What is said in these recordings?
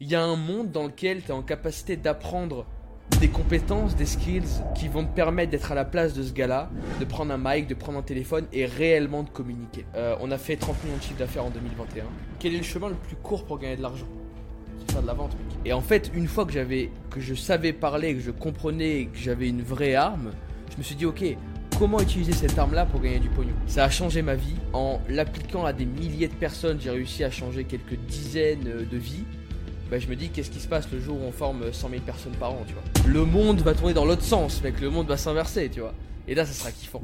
Il y a un monde dans lequel tu es en capacité d'apprendre des compétences, des skills qui vont te permettre d'être à la place de ce gars-là, de prendre un mic, de prendre un téléphone et réellement de communiquer. Euh, on a fait 30 millions de chiffres d'affaires en 2021. Quel est le chemin le plus court pour gagner de l'argent? C'est faire de la vente. Et en fait, une fois que j'avais, que je savais parler, que je comprenais, que j'avais une vraie arme, je me suis dit, ok, comment utiliser cette arme-là pour gagner du pognon? Ça a changé ma vie. En l'appliquant à des milliers de personnes, j'ai réussi à changer quelques dizaines de vies bah, je me dis qu'est-ce qui se passe le jour où on forme 100 000 personnes par an, tu vois? Le monde va tourner dans l'autre sens, mec, le monde va s'inverser, tu vois. Et là, ça sera kiffant.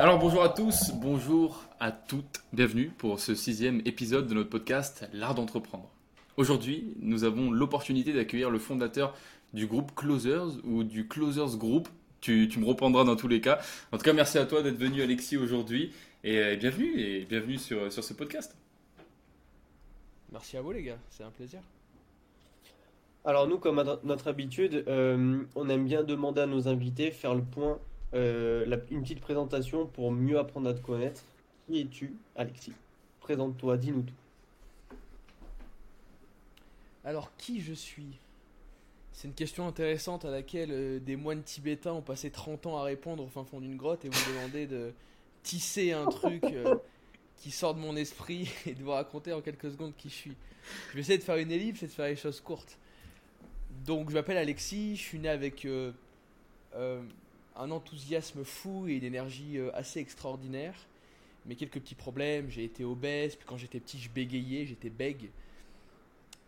Alors bonjour à tous, bonjour à toutes, bienvenue pour ce sixième épisode de notre podcast L'art d'entreprendre. Aujourd'hui, nous avons l'opportunité d'accueillir le fondateur du groupe Closers ou du Closers Group tu, me reprendras dans tous les cas. En tout cas, merci à toi d'être venu, Alexis, aujourd'hui. Et, euh, bienvenue, et bienvenue sur, sur ce podcast. Merci à vous, les gars. C'est un plaisir. Alors, nous, comme à notre habitude, euh, on aime bien demander à nos invités, faire le point, euh, une petite présentation pour mieux apprendre à te connaître. Qui es-tu, Alexis? Présente-toi, dis-nous tout. Alors, qui je suis? C'est une question intéressante à laquelle euh, des moines tibétains ont passé 30 ans à répondre au fin fond d'une grotte et vous demandez de tisser un truc euh, qui sort de mon esprit et de vous raconter en quelques secondes qui je suis. Je vais essayer de faire une ellipse et de faire les choses courtes. Donc je m'appelle Alexis, je suis né avec euh, un enthousiasme fou et une énergie assez extraordinaire. Mais quelques petits problèmes, j'ai été obèse, puis quand j'étais petit je bégayais, j'étais bègue.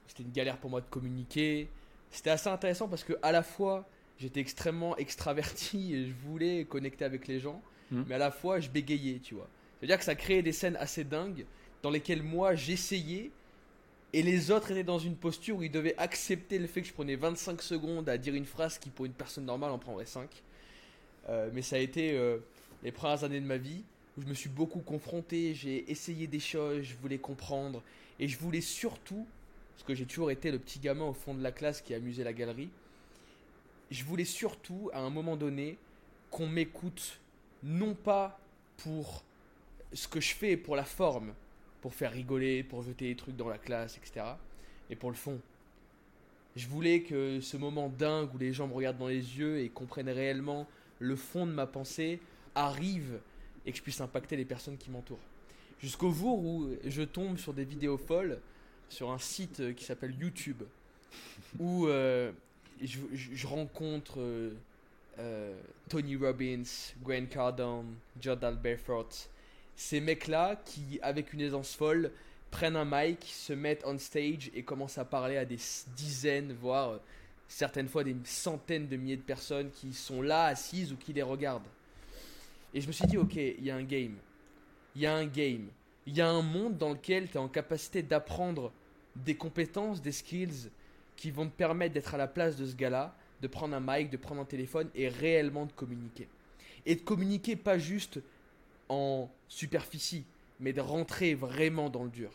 C'était une galère pour moi de communiquer c'était assez intéressant parce que à la fois j'étais extrêmement extraverti et je voulais connecter avec les gens, hmm. mais à la fois je bégayais, tu vois. C'est-à-dire que ça créait des scènes assez dingues dans lesquelles moi j'essayais et les autres étaient dans une posture où ils devaient accepter le fait que je prenais 25 secondes à dire une phrase qui pour une personne normale en prendrait 5. Euh, mais ça a été euh, les premières années de ma vie où je me suis beaucoup confronté, j'ai essayé des choses, je voulais comprendre et je voulais surtout parce que j'ai toujours été le petit gamin au fond de la classe qui amusait la galerie. Je voulais surtout, à un moment donné, qu'on m'écoute, non pas pour ce que je fais, pour la forme, pour faire rigoler, pour jeter des trucs dans la classe, etc., mais pour le fond. Je voulais que ce moment dingue où les gens me regardent dans les yeux et comprennent réellement le fond de ma pensée arrive et que je puisse impacter les personnes qui m'entourent. Jusqu'au jour où je tombe sur des vidéos folles sur un site euh, qui s'appelle YouTube où euh, je, rencontre euh, Tony Robbins, Grant Cardone, Jordan Belfort. Ces mecs-là qui, avec une aisance folle, prennent un mic, se mettent on stage et commencent à parler à des dizaines, voire certaines fois des centaines de milliers de personnes qui sont là assises ou qui les regardent. Et je me suis dit, ok, il y a un game. Il y a un game. Il y a un monde dans lequel tu es en capacité d'apprendre des compétences, des skills qui vont te permettre d'être à la place de ce gars-là, de prendre un mic, de prendre un téléphone et réellement de communiquer. Et de communiquer pas juste en superficie, mais de rentrer vraiment dans le dur.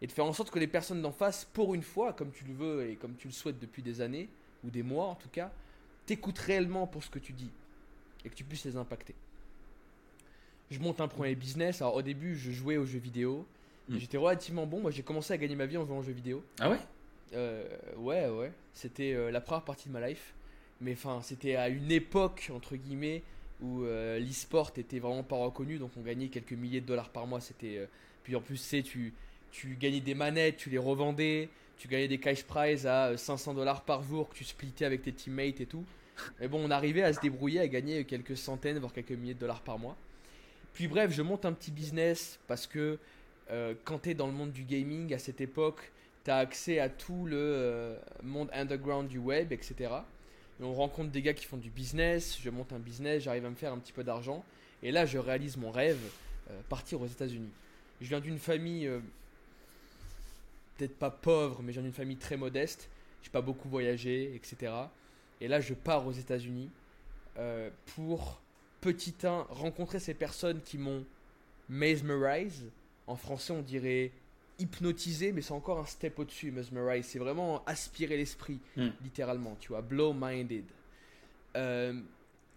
Et de faire en sorte que les personnes d'en face, pour une fois, comme tu le veux et comme tu le souhaites depuis des années, ou des mois en tout cas, t'écoutent réellement pour ce que tu dis et que tu puisses les impacter. Je monte un premier business. Alors au début, je jouais aux jeux vidéo. Hmm. J'étais relativement bon. Moi, j'ai commencé à gagner ma vie en jouant aux jeux vidéo. Ah ouais? Euh, Ouais, ouais. C'était euh, la première partie de ma life. Mais enfin, c'était à une époque, entre guillemets, où euh, l'e-sport était vraiment pas reconnu. Donc, on gagnait quelques milliers de dollars par mois. C'était. Puis en plus, tu tu, tu gagnais des manettes, tu les revendais. Tu gagnais des cash prizes à 500 dollars par jour que tu splittais avec tes teammates et tout. Mais bon, on arrivait à se débrouiller, à gagner quelques centaines, voire quelques milliers de dollars par mois. Puis bref, je monte un petit business parce que euh, quand tu es dans le monde du gaming à cette époque, tu as accès à tout le euh, monde underground du web, etc. Et on rencontre des gars qui font du business, je monte un business, j'arrive à me faire un petit peu d'argent. Et là, je réalise mon rêve, euh, partir aux États-Unis. Je viens d'une famille, peut-être pas pauvre, mais je viens d'une famille très modeste. J'ai pas beaucoup voyagé, etc. Et là, je pars aux États-Unis pour, petit 1, rencontrer ces personnes qui m'ont mesmerized, en français, on dirait hypnotiser, mais c'est encore un step au-dessus, mesmerize. C'est vraiment aspirer l'esprit, hmm. littéralement, tu vois, blow-minded. Euh,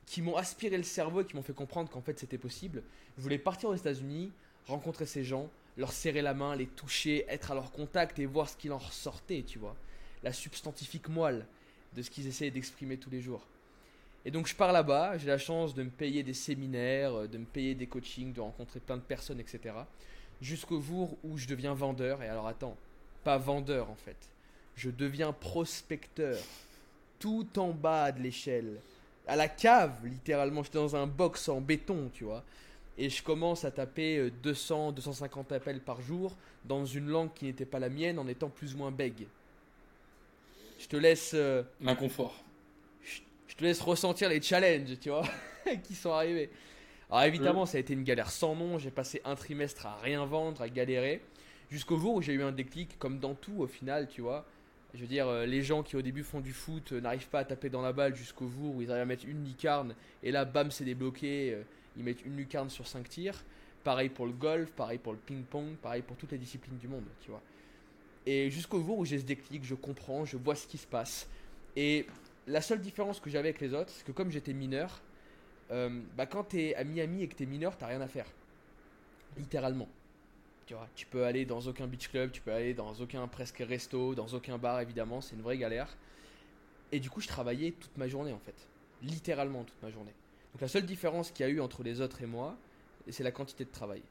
qui m'ont aspiré le cerveau et qui m'ont fait comprendre qu'en fait c'était possible. Je voulais partir aux États-Unis, rencontrer ces gens, leur serrer la main, les toucher, être à leur contact et voir ce qu'il en ressortait, tu vois. La substantifique moelle de ce qu'ils essayaient d'exprimer tous les jours. Et donc je pars là-bas, j'ai la chance de me payer des séminaires, de me payer des coachings, de rencontrer plein de personnes, etc. Jusqu'au jour où je deviens vendeur. Et alors attends, pas vendeur en fait. Je deviens prospecteur. Tout en bas de l'échelle. À la cave, littéralement. J'étais dans un box en béton, tu vois. Et je commence à taper 200, 250 appels par jour dans une langue qui n'était pas la mienne en étant plus ou moins bègue. Je te laisse. euh, L'inconfort. je te laisse ressentir les challenges, tu vois, qui sont arrivés. Alors évidemment, ça a été une galère sans nom. J'ai passé un trimestre à rien vendre, à galérer, jusqu'au jour où j'ai eu un déclic, comme dans tout au final, tu vois. Je veux dire, euh, les gens qui au début font du foot euh, n'arrivent pas à taper dans la balle jusqu'au jour où ils arrivent à mettre une lucarne, et là, bam, c'est débloqué. euh, ils mettent une lucarne sur 5 tirs. Pareil pour le golf, pareil pour le ping-pong, pareil pour toutes les disciplines du monde, tu vois. Et jusqu'au jour où j'ai ce déclic, je comprends, je vois ce qui se passe. Et la seule différence que j'avais avec les autres, c'est que comme j'étais mineur, euh, bah quand t'es à Miami et que t'es mineur, t'as rien à faire. Littéralement. Tu vois, tu peux aller dans aucun beach club, tu peux aller dans aucun presque resto, dans aucun bar évidemment, c'est une vraie galère. Et du coup, je travaillais toute ma journée en fait. Littéralement toute ma journée. Donc la seule différence qu'il y a eu entre les autres et moi, c'est la quantité de travail.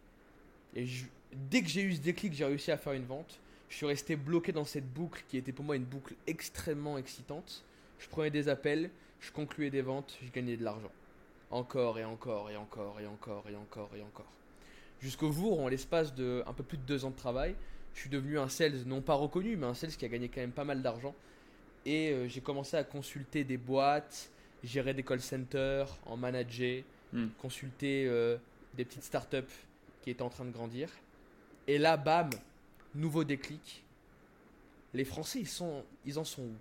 Et dès que j'ai eu ce déclic, j'ai réussi à faire une vente. Je suis resté bloqué dans cette boucle qui était pour moi une boucle extrêmement excitante. Je prenais des appels, je concluais des ventes, je gagnais de l'argent. Encore et encore et encore et encore et encore et encore. Jusqu'au jour où, en l'espace de un peu plus de deux ans de travail, je suis devenu un sales non pas reconnu, mais un sales qui a gagné quand même pas mal d'argent. Et euh, j'ai commencé à consulter des boîtes, gérer des call centers, en manager, Hmm. consulter euh, des petites startups qui étaient en train de grandir. Et là, bam, nouveau déclic. Les Français, ils, sont, ils en sont où?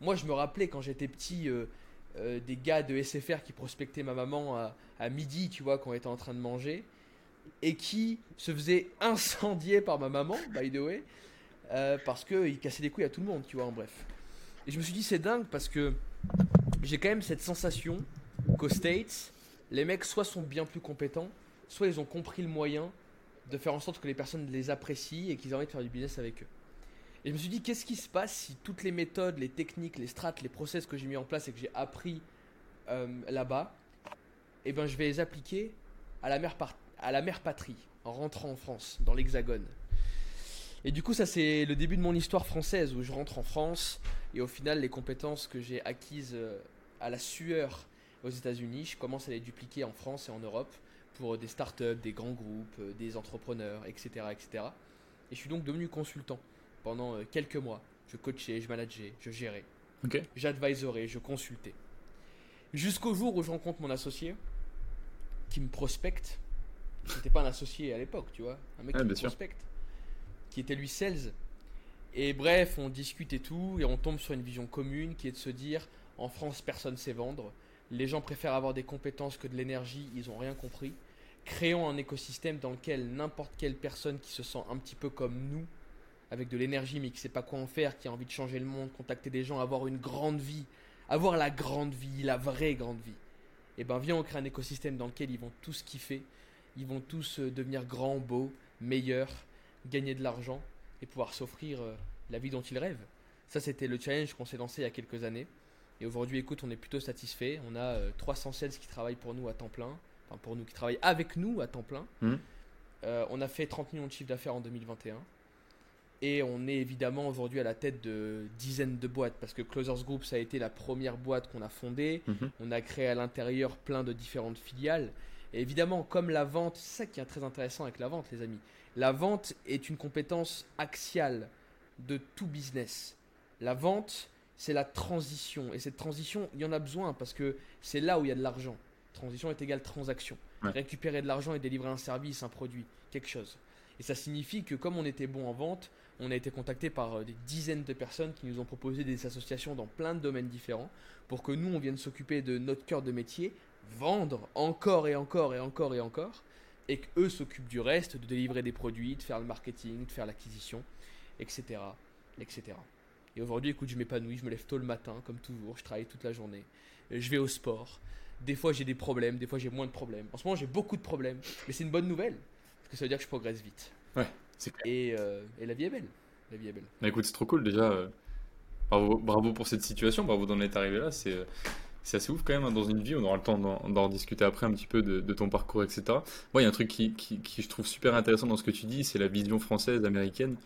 Moi, je me rappelais quand j'étais petit, euh, euh, des gars de SFR qui prospectaient ma maman à, midi, tu vois, quand on était en train de manger, et qui se faisaient incendier par ma maman, by the way, euh, parce qu'ils cassaient les couilles à tout le monde, tu vois, en bref. Et je me suis dit, c'est dingue parce que j'ai quand même cette sensation qu'aux States, les mecs soit sont bien plus compétents, soit ils ont compris le moyen de faire en sorte que les personnes les apprécient et qu'ils aient envie de faire du business avec eux. Et je me suis dit, qu'est-ce qui se passe si toutes les méthodes, les techniques, les strates, les process que j'ai mis en place et que j'ai appris euh, là-bas, eh ben, je vais les appliquer à la, mère à la mère patrie, en rentrant en France, dans l'Hexagone. Et du coup, ça, c'est le début de mon histoire française, où je rentre en France, et au final, les compétences que j'ai acquises euh, à la sueur aux États-Unis, je commence à les dupliquer en France et en Europe pour des startups, des grands groupes, euh, des entrepreneurs, etc., etc. Et je suis donc devenu consultant pendant euh, quelques mois. Je coachais, je manageais, je gérais, Ok. j'advisorais, je consultais. Jusqu'au jour où je rencontre mon associé qui me prospecte. C'était pas un associé à l'époque, tu vois. Un mec Ouais, qui me sûr. prospecte. Qui était lui sales. Et bref, on discute et tout, et on tombe sur une vision commune qui est de se dire en France, personne sait vendre. Les gens préfèrent avoir des compétences que de l'énergie, ils ont rien compris. Créons un écosystème dans lequel n'importe quelle personne qui se sent un petit peu comme nous, avec de l'énergie mais qui sait pas quoi en faire, qui a envie de changer le monde, contacter des gens, avoir une grande vie, avoir la grande vie, la vraie grande vie. Et ben viens on crée un écosystème dans lequel ils vont tous kiffer, ils vont tous euh, devenir grands, beaux, meilleurs, gagner de l'argent et pouvoir s'offrir euh, la vie dont ils rêvent. Ça c'était le challenge qu'on s'est lancé il y a quelques années. Et aujourd'hui écoute on est plutôt satisfait. On a euh, 300 sales qui travaillent pour nous à temps plein, enfin pour nous qui travaillent avec nous à temps plein. Euh, on a fait 30 millions de chiffre d'affaires en 2021. Et on est évidemment aujourd'hui à la tête de dizaines de boîtes parce que Closers Group ça a été la première boîte qu'on a fondée. Mhm. On a créé à l'intérieur plein de différentes filiales. Et évidemment, comme la vente, c'est ça qui est très intéressant avec la vente, les amis. La vente est une compétence axiale de tout business. La vente, c'est la transition. Et cette transition, il y en a besoin parce que c'est là où il y a de l'argent. Transition est égale transaction. Ouais. Récupérer de l'argent et délivrer un service, un produit, quelque chose. Et ça signifie que comme on était bon en vente, on a été contacté par euh, des dizaines de personnes qui nous ont proposé des associations dans plein de domaines différents pour que nous, on vienne s'occuper de notre cœur de métier, vendre encore et encore et encore et encore, et qu'eux s'occupent du reste, de délivrer des produits, de faire le marketing, de faire l'acquisition, etc. etc. Et aujourd'hui, écoute, je m'épanouis, je me lève tôt le matin, comme toujours, je travaille toute la journée, je vais au sport, Des fois j'ai des problèmes, des fois j'ai moins de problèmes. En ce moment j'ai beaucoup de problèmes, mais c'est une bonne nouvelle parce que ça veut dire que je progresse vite. Ouais. Et, euh, et la vie est belle. La vie est belle. Bah écoute, c'est trop cool déjà. euh, Bravo, bravo pour cette situation, bravo d'en être arrivé là. C'est euh, assez ouf quand même hein, dans une vie. On aura le temps d'en discuter après un petit peu de, de ton parcours, etc. Moi, il y a un truc qui, qui, qui je trouve super intéressant dans ce que tu dis, c'est la vision française, américaine.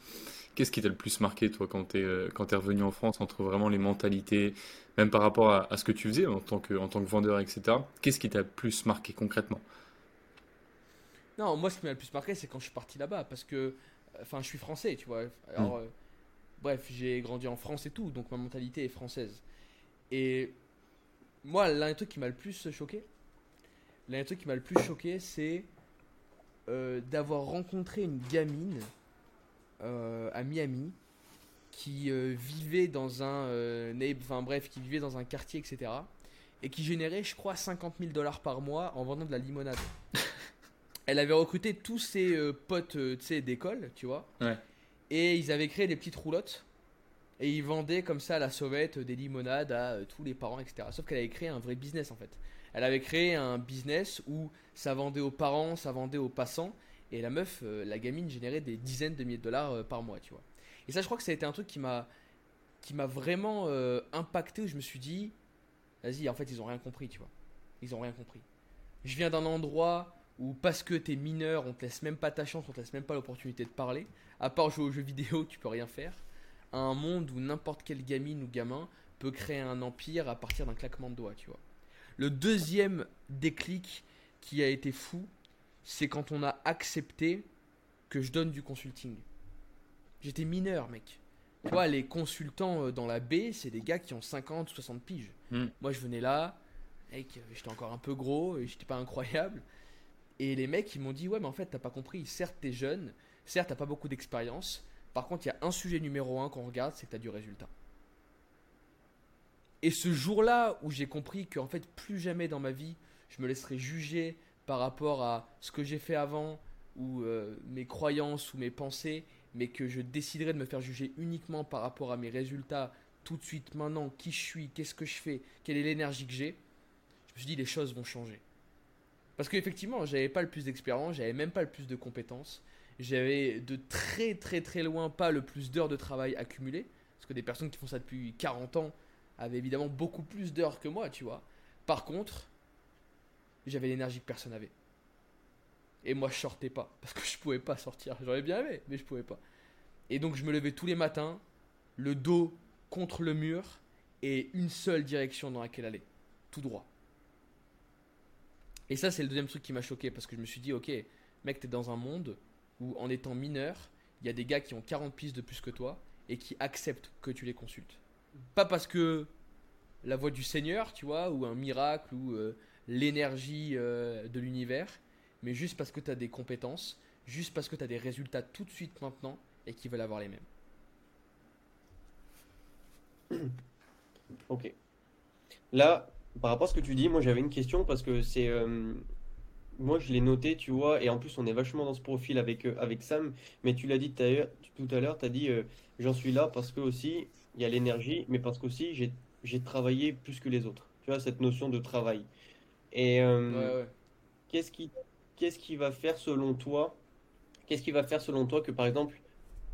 Qu'est-ce qui t'a le plus marqué, toi, quand t'es quand t'es revenu en France, entre vraiment les mentalités, même par rapport à, à ce que tu faisais en tant que, en tant que vendeur, etc. Qu'est-ce qui t'a le plus marqué concrètement? Non, moi ce qui m'a le plus marqué c'est quand je suis parti là-bas parce que, enfin je suis français, tu vois. Alors, euh, bref, j'ai grandi en France et tout, donc ma mentalité est française. Et moi, l'un des trucs qui m'a le plus choqué, l'un des trucs qui m'a le plus choqué, c'est euh, d'avoir rencontré une gamine euh, à Miami qui euh, vivait dans un, euh, enfin bref, qui vivait dans un quartier, etc. Et qui générait, je crois, 50 000 dollars par mois en vendant de la limonade. Elle avait recruté tous ses euh, potes, euh, d'école, tu vois. Ouais. Et ils avaient créé des petites roulottes. Et ils vendaient comme ça à la sauvette euh, des limonades à euh, tous les parents, etc. Sauf qu'elle avait créé un vrai business en fait. Elle avait créé un business où ça vendait aux parents, ça vendait aux passants. Et la meuf, euh, la gamine, générait des dizaines de milliers de dollars par mois, tu vois. Et ça, je crois que ça a été un truc qui m'a qui m'a vraiment euh, impacté où je me suis dit, vas-y, en fait, ils ont rien compris, tu vois. Ils ont rien compris. Je viens d'un endroit où parce que t'es mineur, on te laisse même pas ta chance, on te laisse même pas l'opportunité de parler. À part jouer aux jeux vidéo, tu peux rien faire. À un monde où n'importe quelle gamine ou gamin peut créer un empire à partir d'un claquement de doigts, tu vois. Le deuxième déclic qui a été fou, c'est quand on a accepté que je donne du consulting. J'étais mineur, mec. Tu vois, les consultants euh, dans la baie, c'est des gars qui ont 50 ou 60 piges. Hmm. Moi, je venais là, mec, j'étais encore un peu gros, et j'étais pas incroyable. Et les mecs, ils m'ont dit, ouais, mais en fait, t'as pas compris. Certes, t'es jeune, certes, t'as pas beaucoup d'expérience. Par contre, il y a un sujet numéro un qu'on regarde, c'est que t'as du résultat. Et ce jour-là où j'ai compris qu'en fait, plus jamais dans ma vie, je me laisserai juger par rapport à ce que j'ai fait avant, ou euh, mes croyances ou mes pensées, mais que je déciderai de me faire juger uniquement par rapport à mes résultats tout de suite, maintenant, qui je suis, qu'est-ce que je fais, quelle est l'énergie que j'ai, je me suis dit les choses vont changer. Parce qu'effectivement, j'avais pas le plus d'expérience, j'avais même pas le plus de compétences, j'avais de très très très loin pas le plus d'heures de travail accumulées, parce que des personnes qui font ça depuis 40 ans avaient évidemment beaucoup plus d'heures que moi, tu vois. Par contre, j'avais l'énergie que personne n'avait. Et moi, je sortais pas, parce que je pouvais pas sortir. J'aurais bien aimé, mais je pouvais pas. Et donc, je me levais tous les matins, le dos contre le mur, et une seule direction dans laquelle aller. Tout droit. Et ça, c'est le deuxième truc qui m'a choqué, parce que je me suis dit, ok, mec, t'es dans un monde où, en étant mineur, il y a des gars qui ont 40 pistes de plus que toi, et qui acceptent que tu les consultes. Pas parce que la voix du Seigneur, tu vois, ou un miracle, ou euh, l'énergie euh, de l'univers, mais juste parce que tu as des compétences, juste parce que tu as des résultats tout de suite maintenant et qu'ils veulent avoir les mêmes. Ok. Là, par rapport à ce que tu dis, moi j'avais une question parce que c'est. euh, moi je l'ai noté, tu vois, et en plus on est vachement dans ce profil avec, euh, avec Sam, mais tu l'as dit tout à l'heure, tout à l'heure, tu as dit euh, j'en suis là parce que aussi il y a l'énergie, mais parce qu'aussi j'ai j'ai travaillé plus que les autres. Tu vois, cette notion de travail. Et euh, Ouais, qu'est-ce qui, qu'est-ce qui va faire selon toi, qu'est-ce qui va faire selon toi que par exemple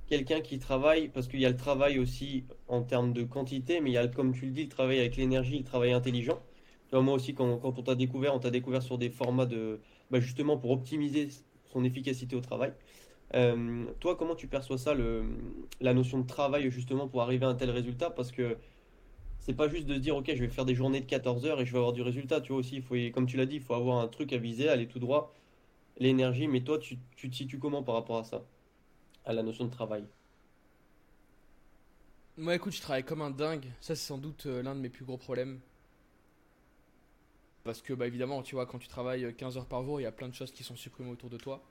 quelqu'un qui travaille, parce qu'il y a le travail aussi en termes de quantité, mais il y a, comme tu le dis, le travail avec l'énergie, le travail intelligent. Moi aussi, quand, on t'a découvert, on t'a découvert sur des formats de, bah, justement pour optimiser son efficacité au travail. Euh, toi, comment tu perçois ça, la notion de travail justement pour arriver à un tel résultat? Parce que c'est pas juste de se dire, ok, je vais faire des journées de 14 heures et je vais avoir du résultat. Tu vois aussi, faut, comme tu l'as dit, il faut avoir un truc à viser, aller tout droit, l'énergie. Mais toi, tu, tu te situes comment par rapport à ça, à la notion de travail? Moi, écoute, je travaille comme un dingue. Ça, c'est sans doute euh, l'un de mes plus gros problèmes. Parce que, bah, évidemment, tu vois, quand tu travailles euh, 15 heures par jour, il y a plein de choses qui sont supprimées autour de toi.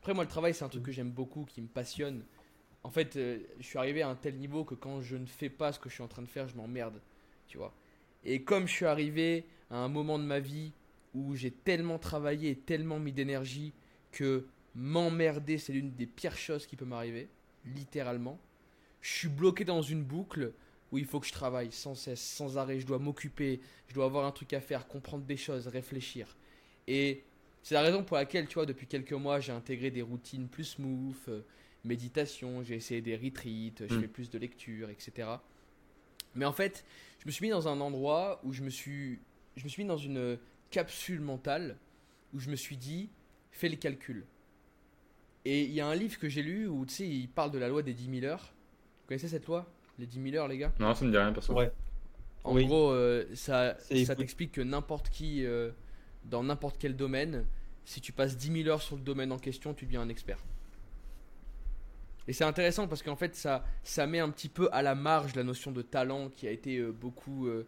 Après, moi, le travail, c'est un truc que j'aime beaucoup, qui me passionne. En fait, euh, je suis arrivé à un tel niveau que quand je ne fais pas ce que je suis en train de faire, je m'emmerde. Tu vois. Et comme je suis arrivé à un moment de ma vie où j'ai tellement travaillé et tellement mis d'énergie que m'emmerder, c'est l'une des pires choses qui peut m'arriver. Littéralement je suis bloqué dans une boucle où il faut que je travaille sans cesse, sans arrêt. Je dois m'occuper, je dois avoir un truc à faire, comprendre des choses, réfléchir. Et c'est la raison pour laquelle, tu vois, depuis quelques mois, j'ai intégré des routines plus smooth, euh, méditation, j'ai essayé des retreats, je Mm. fais plus de lecture, etc. Mais en fait, je me suis mis dans un endroit où je me suis, je me suis mis dans une capsule mentale où je me suis dit, fais les calculs. Et il y a un livre que j'ai lu où, tu sais, il parle de la loi des 10 000 heures. Vous connaissez cette loi? Les 10 000 heures, les gars Non, ça me dit rien, perso. Ouais. En Oui. gros, euh, ça, ça t'explique que n'importe qui, euh, dans n'importe quel domaine, si tu passes 10 000 heures sur le domaine en question, tu deviens un expert. Et c'est intéressant parce qu'en fait, ça, ça met un petit peu à la marge la notion de talent qui a été euh, beaucoup, euh,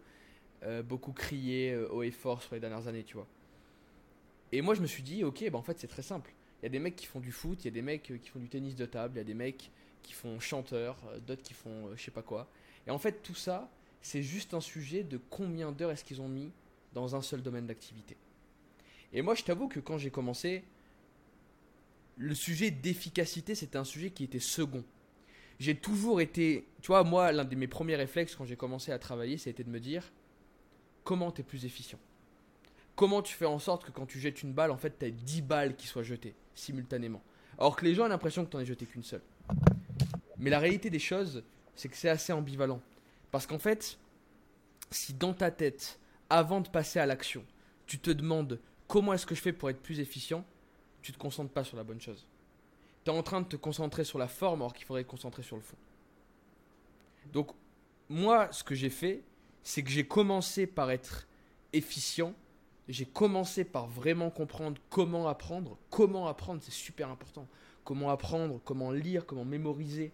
euh, beaucoup criée euh, haut et fort sur les dernières années, tu vois. Et moi, je me suis dit, ok, bah en fait, c'est très simple. Il y a des mecs qui font du foot, il y a des mecs euh, qui font du tennis de table, il y a des mecs qui font chanteur, euh, d'autres qui font euh, je sais pas quoi. Et en fait, tout ça, c'est juste un sujet de combien d'heures est-ce qu'ils ont mis dans un seul domaine d'activité. Et moi, je t'avoue que quand j'ai commencé, le sujet d'efficacité, c'était un sujet qui était second. J'ai toujours été, tu vois, moi, l'un de mes premiers réflexes quand j'ai commencé à travailler, c'était de me dire comment tu es plus efficient? Comment tu fais en sorte que quand tu jettes une balle, en fait, tu as 10 balles qui soient jetées? Simultanément. Alors que les gens ont l'impression que tu n'en as jeté qu'une seule. Mais la réalité des choses, c'est que c'est assez ambivalent. Parce qu'en fait, si dans ta tête, avant de passer à l'action, tu te demandes comment est-ce que je fais pour être plus efficient, tu te concentres pas sur la bonne chose. Tu es en train de te concentrer sur la forme alors qu'il faudrait te concentrer sur le fond. Donc, moi, ce que j'ai fait, c'est que j'ai commencé par être efficient. J'ai commencé par vraiment comprendre comment apprendre. Comment apprendre, c'est super important. Comment apprendre, comment lire, comment mémoriser.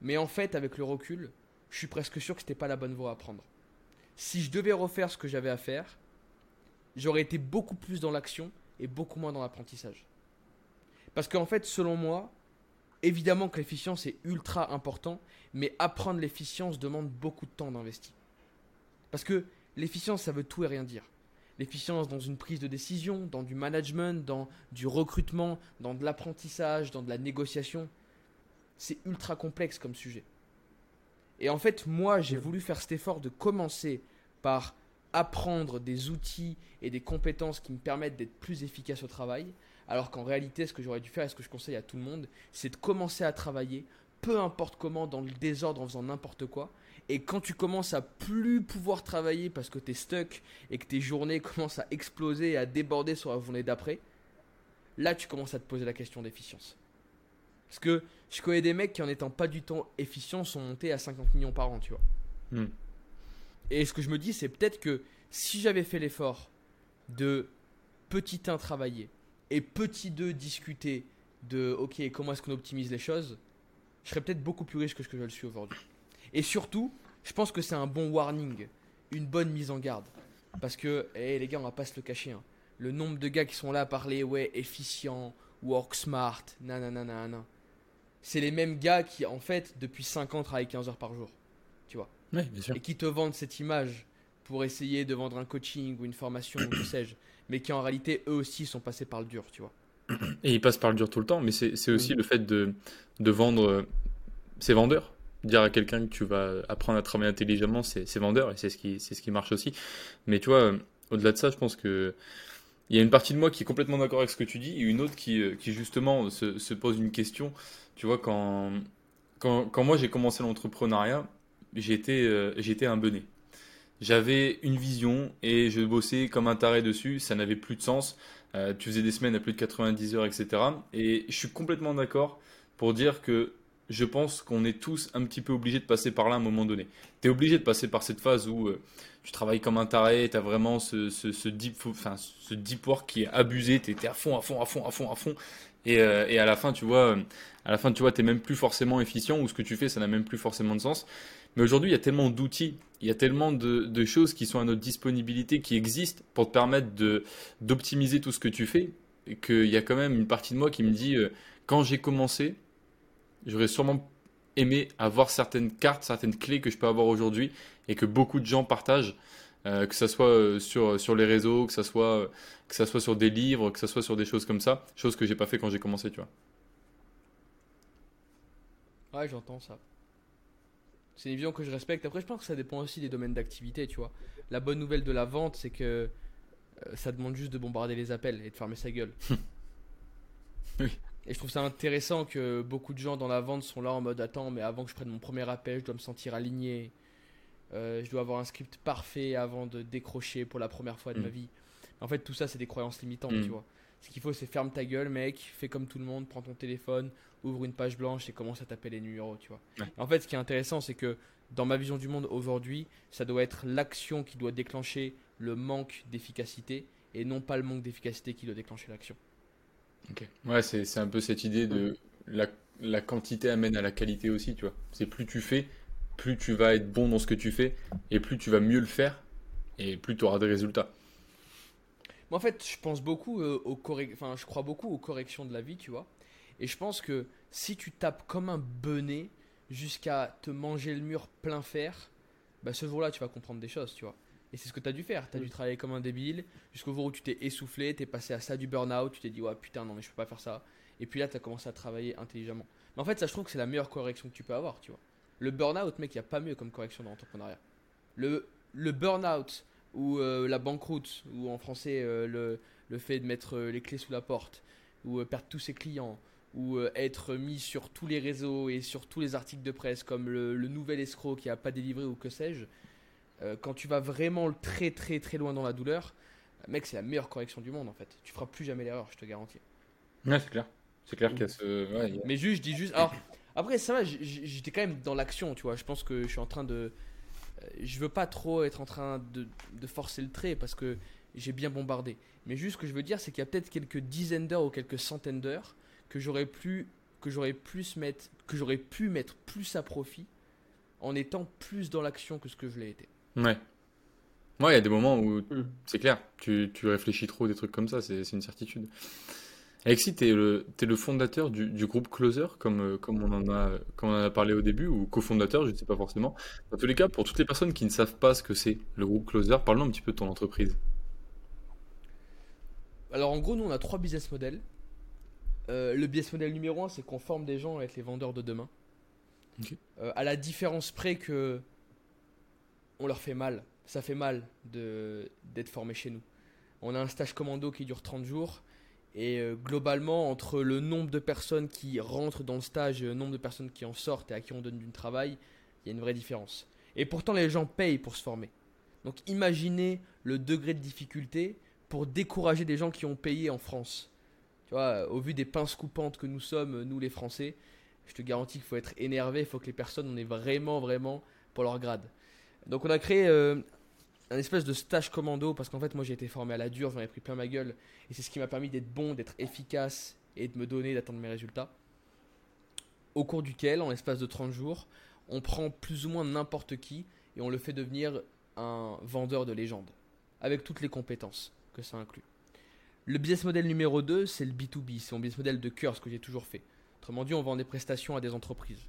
Mais en fait, avec le recul, je suis presque sûr que c'était pas la bonne voie à prendre. Si je devais refaire ce que j'avais à faire, j'aurais été beaucoup plus dans l'action et beaucoup moins dans l'apprentissage. Parce qu'en fait, selon moi, évidemment que l'efficience est ultra important, mais apprendre l'efficience demande beaucoup de temps d'investi. Parce que l'efficience, ça veut tout et rien dire. L'efficience dans une prise de décision, dans du management, dans du recrutement, dans de l'apprentissage, dans de la négociation, c'est ultra complexe comme sujet. Et en fait, moi, j'ai voulu faire cet effort de commencer par apprendre des outils et des compétences qui me permettent d'être plus efficace au travail, alors qu'en réalité, ce que j'aurais dû faire et ce que je conseille à tout le monde, c'est de commencer à travailler, peu importe comment, dans le désordre, en faisant n'importe quoi. Et quand tu commences à plus pouvoir travailler parce que tu es stuck et que tes journées commencent à exploser et à déborder sur la journée d'après, là, tu commences à te poser la question d'efficience. Parce que je connais des mecs qui, en étant pas du tout efficients, sont montés à 50 millions par an, tu vois. Hmm. Et ce que je me dis, c'est peut-être que si j'avais fait l'effort de petit 1 travailler et petit 2 discuter de ok, comment est-ce qu'on optimise les choses, je serais peut-être beaucoup plus riche que ce que je le suis aujourd'hui. Et surtout, je pense que c'est un bon warning, une bonne mise en garde. Parce que, eh, les gars, on va pas se le cacher. hein. Le nombre de gars qui sont là à parler, ouais, efficient, work smart, nanana, nanana. C'est les mêmes gars qui, en fait, depuis 5 ans, travaillent 15 heures par jour. Tu vois Oui, bien sûr. et qui te vendent cette image pour essayer de vendre un coaching ou une formation ou que sais-je, mais qui en réalité eux aussi sont passés par le dur, tu vois. Et il passe par le dur tout le temps, mais c'est aussi le fait de, de vendre euh, ses vendeurs. Dire à quelqu'un que tu vas apprendre à travailler intelligemment, c'est vendeur et c'est ce, qui- ce qui marche aussi. Mais tu vois, euh, au-delà de ça, je pense que il y a une partie de moi qui est complètement d'accord avec ce que tu dis et une autre qui, euh, qui justement se, se pose une question. Tu vois, quand, quand, quand moi j'ai commencé l'entrepreneuriat, j'étais euh, un benet. J'avais une vision et je bossais comme un taré dessus, ça n'avait plus de sens. Tu faisais des semaines à plus de 90 heures, etc. Et je suis complètement d'accord pour dire que je pense qu'on est tous un petit peu obligés de passer par là à un moment donné. Tu es obligé de passer par cette phase où euh, tu travailles comme un taré, tu as vraiment ce, ce, deep, enfin, ce deep work qui est abusé, tu es à fond, à fond, à fond, à fond, à fond. Et, euh, à la fin, tu vois, euh, à la fin, tu vois, même plus forcément efficient ou ce que tu fais, ça n'a même plus forcément de sens. Mais aujourd'hui, il y a tellement d'outils, il y a tellement de, choses qui sont à notre disponibilité, qui existent pour te permettre d'optimiser tout ce que tu fais, qu'il y a quand même une partie de moi qui me dit, quand j'ai commencé, j'aurais sûrement aimé avoir certaines cartes, certaines clés que je peux avoir aujourd'hui et que beaucoup de gens partagent, euh, que ça soit euh, sur, sur les réseaux, que ça soit, euh, que ça soit sur des livres, que ça soit sur des choses comme ça, choses que j'ai pas fait quand j'ai commencé, tu vois. Ouais, j'entends ça. C'est une vision que je respecte. Après, je pense que ça dépend aussi des domaines d'activité, tu vois. La bonne nouvelle de la vente, c'est que euh, ça demande juste de bombarder les appels et de fermer sa gueule. Oui. Et je trouve ça intéressant que beaucoup de gens dans la vente sont là en mode attends, mais avant que je prenne mon premier appel, je dois me sentir aligné. Euh, je dois avoir un script parfait avant de décrocher pour la première fois de ma Mm. vie. En fait, tout ça, c'est des croyances limitantes, Mm. tu vois. Ce qu'il faut, c'est ferme ta gueule, mec, fais comme tout le monde, prends ton téléphone, ouvre une page blanche et commence à taper les numéros, tu vois. Ouais. En fait, ce qui est intéressant, c'est que dans ma vision du monde aujourd'hui, ça doit être l'action qui doit déclencher le manque d'efficacité et non pas le manque d'efficacité qui doit déclencher l'action. Ok. Ouais, c'est c'est un peu cette idée de la, la quantité amène à la qualité aussi, tu vois. C'est plus tu fais, plus tu vas être bon dans ce que tu fais, et plus tu vas mieux le faire, et plus tu auras des résultats. Moi, en fait, je pense beaucoup euh, aux enfin, je crois beaucoup aux corrections de la vie, tu vois. Et je pense que si tu tapes comme un benet jusqu'à te manger le mur plein fer, bah ce jour-là, tu vas comprendre des choses, tu vois. Et c'est ce que tu as dû faire. Tu as dû travailler comme un débile jusqu'au jour où tu t'es essoufflé, tu es passé à ça du burn-out, tu t'es dit, ouais, putain, non, mais je peux pas faire ça. Et puis là, tu as commencé à travailler intelligemment. Mais en fait, ça, je trouve que c'est la meilleure correction que tu peux avoir, tu vois. Le burn-out, mec, il n'y a pas mieux comme correction dans l'entrepreneuriat. Le, le burn-out ou euh, la banqueroute, ou en français, euh, le, le fait de mettre euh, les clés sous la porte, ou perdre tous ses clients, ou être mis sur tous les réseaux et sur tous les articles de presse comme le, le nouvel escroc qui a pas délivré ou que sais-je, euh, quand tu vas vraiment très très très loin dans la douleur, mec, c'est la meilleure correction du monde en fait. Tu feras plus jamais l'erreur, je te garantis. Ouais, c'est clair. C'est clair qu'il y a ce. ouais, a- Mais juste, je dis juste. Alors, après, ça va, j'étais quand même dans l'action, tu vois. Je pense que je suis en train de. euh, Je veux pas trop être en train de, de forcer le trait parce que j'ai bien bombardé. Mais juste ce que je veux dire, c'est qu'il y a peut-être quelques dizaines d'heures ou quelques centaines d'heures que j'aurais plus que j'aurais plus mettre que j'aurais pu mettre plus à profit en étant plus dans l'action que ce que je l'ai été. Ouais. Ouais, il y a des moments où Mm. c'est clair, tu, tu réfléchis trop, des trucs comme ça, c'est c'est une certitude. Alexis, t'es le, t'es le fondateur du, du groupe Closer, comme, euh, comme on en a, comme on en a parlé au début, ou cofondateur, je ne sais pas forcément. Dans tous les cas, pour toutes les personnes qui ne savent pas ce que c'est le groupe Closer, parle-nous un petit peu de ton entreprise. Alors en gros, nous on a trois business models. Euh, le business model numéro un, c'est qu'on forme des gens à être les vendeurs de demain. Euh, à la différence près que on leur fait mal. Ça fait mal d'être formé chez nous. On a un stage commando qui dure 30 jours. Et euh, globalement, entre le nombre de personnes qui rentrent dans le stage et le nombre de personnes qui en sortent et à qui on donne du travail, il y a une vraie différence. Et pourtant, les gens payent pour se former. Donc imaginez le degré de difficulté pour décourager des gens qui ont payé en France. Tu vois, au vu des pinces coupantes que nous sommes, nous les Français, je te garantis qu'il faut être énervé, il faut que les personnes en aient vraiment, vraiment pour leur grade. Donc on a créé euh, un espèce de stage commando parce qu'en fait moi j'ai été formé à la dure, j'en ai pris plein ma gueule et c'est ce qui m'a permis d'être bon, d'être efficace et de me donner, d'atteindre mes résultats. Au cours duquel, en l'espace de 30 jours, on prend plus ou moins n'importe qui et on le fait devenir un vendeur de légende avec toutes les compétences que ça inclut. Le business model numéro 2, c'est le B2B, c'est mon business model de cœur, ce que j'ai toujours fait. Autrement dit, on vend des prestations à des entreprises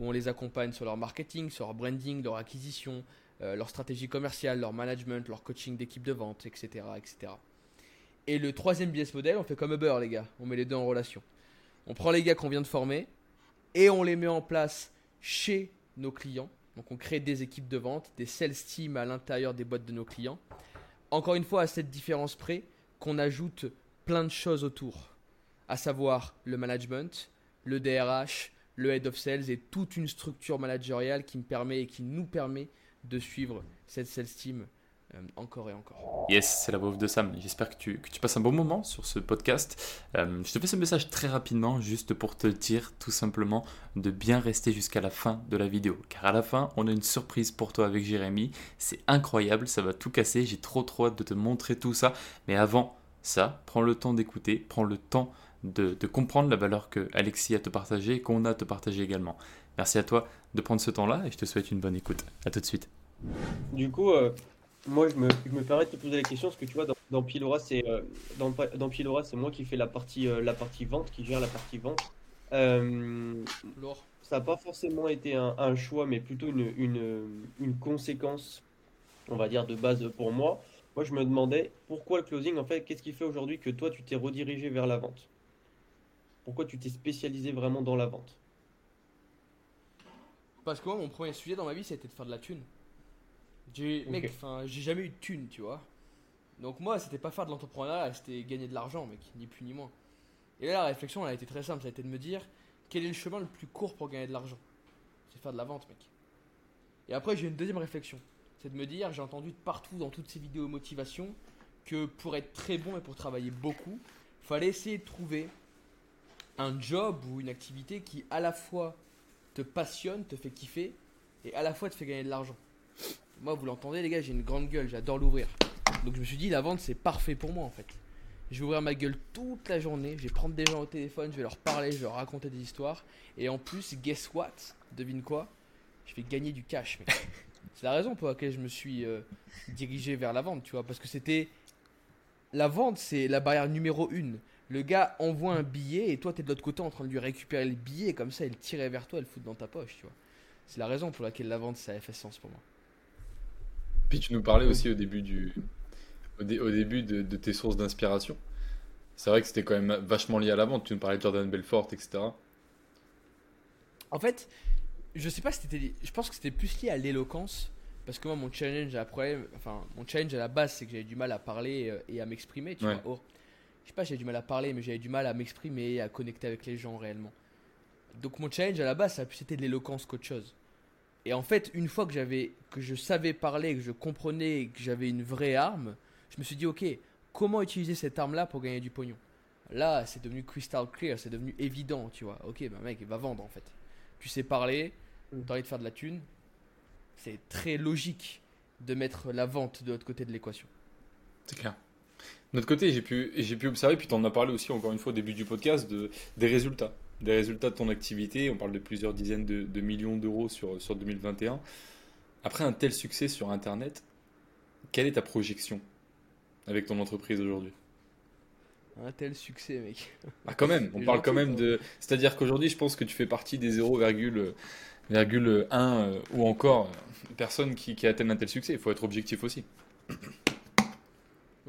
où on les accompagne sur leur marketing, sur leur branding, leur acquisition, euh, leur stratégie commerciale, leur management, leur coaching d'équipe de vente, etc., etc. Et le troisième business model, on fait comme Uber, les gars. On met les deux en relation. On prend les gars qu'on vient de former et on les met en place chez nos clients. Donc on crée des équipes de vente, des sales teams à l'intérieur des boîtes de nos clients. Encore une fois, à cette différence près, qu'on ajoute plein de choses autour, à savoir le management, le DRH, le head of sales et toute une structure managériale qui me permet et qui nous permet de suivre cette sales team euh, encore et encore. Yes, c'est la voix de Sam. J'espère que tu, que tu passes un bon moment sur ce podcast. Euh, je te fais ce message très rapidement, juste pour te dire tout simplement de bien rester jusqu'à la fin de la vidéo. Car à la fin, on a une surprise pour toi avec Jérémy. C'est incroyable, ça va tout casser. J'ai trop trop hâte de te montrer tout ça. Mais avant ça, prends le temps d'écouter, prends le temps de, de comprendre la valeur que Alexis a te partager et qu'on a à te partager également. Merci à toi de prendre ce temps-là et je te souhaite une bonne écoute. À tout de suite. Du coup, euh, moi, je me, je me permets de te poser la question parce que tu vois, dans, dans Pilora, c'est euh, dans, dans Pilora, c'est moi qui fais la partie, euh, la partie vente, qui gère la partie vente. Euh, ça n'a pas forcément été un, un choix, mais plutôt une, une, une conséquence, on va dire, de base pour moi. Moi, je me demandais pourquoi le closing, en fait, qu'est-ce qui fait aujourd'hui que toi, tu t'es redirigé vers la vente? Pourquoi tu t'es spécialisé vraiment dans la vente? Parce que moi, mon premier sujet dans ma vie, c'était de faire de la thune. J'ai, mec, enfin, j'ai jamais eu de thune, tu vois. Donc moi, c'était pas faire de l'entrepreneuriat, c'était gagner de l'argent, mec, ni plus ni moins. Et là, la réflexion, elle a été très simple, ça a été de me dire, quel est le chemin le plus court pour gagner de l'argent? C'est faire de la vente, mec. Et après, j'ai une deuxième réflexion, c'est de me dire, j'ai entendu de partout dans toutes ces vidéos motivation que pour être très bon et pour travailler beaucoup, fallait essayer de trouver un job ou une activité qui à la fois te passionne, te fait kiffer et à la fois te fait gagner de l'argent. Moi, vous l'entendez, les gars, j'ai une grande gueule, j'adore l'ouvrir. Donc je me suis dit, la vente, c'est parfait pour moi en fait. Je vais ouvrir ma gueule toute la journée, je vais prendre des gens au téléphone, je vais leur parler, je vais leur raconter des histoires. Et en plus, guess what? Devine quoi? Je vais gagner du cash, c'est la raison pour laquelle je me suis euh, dirigé vers la vente, tu vois. Parce que c'était. La vente, c'est la barrière numéro une. Le gars envoie un billet et toi, t'es de l'autre côté en train de lui récupérer le billet et comme ça, il tirait vers toi et le fout dans ta poche, tu vois. C'est la raison pour laquelle la vente, ça a fait sens pour moi. Puis tu nous parlais aussi au début du, au, dé- au début de, de tes sources d'inspiration. C'est vrai que c'était quand même vachement lié à la vente. Tu nous parlais de Jordan Belfort, etc. En fait, je sais pas si c'était. Je pense que c'était plus lié à l'éloquence. Parce que moi, mon challenge à problème. Enfin, mon challenge à la base, c'est que j'avais du mal à parler euh, et à m'exprimer. Tu Ouais. vois. Or, sais pas, j'avais du mal à parler, mais j'avais du mal à m'exprimer et à connecter avec les gens réellement. Donc, mon challenge à la base, ça a plus été de l'éloquence qu'autre chose. Et en fait, une fois que j'avais, que je savais parler, que je comprenais, que j'avais une vraie arme, je me suis dit, ok, comment utiliser cette arme-là pour gagner du pognon? Là, c'est devenu crystal clear, c'est devenu évident, tu vois. Ok, bah mec, va vendre en fait. Tu sais parler, Mm. t'as envie de faire de la thune. C'est très logique de mettre la vente de l'autre côté de l'équation. C'est clair. De notre côté, j'ai pu, j'ai pu observer, puis tu en as parlé aussi encore une fois au début du podcast, de, des résultats. Des résultats de ton activité. On parle de plusieurs dizaines de, de millions d'euros sur, sur 2021. Après un tel succès sur Internet, quelle est ta projection avec ton entreprise aujourd'hui? Un tel succès, mec. Ah, quand même, on parle quand même de. C'est-à-dire qu'aujourd'hui, je pense que tu fais partie des 0,1 euh, ou encore euh, personnes qui, qui atteignent un tel succès. Il faut être objectif aussi.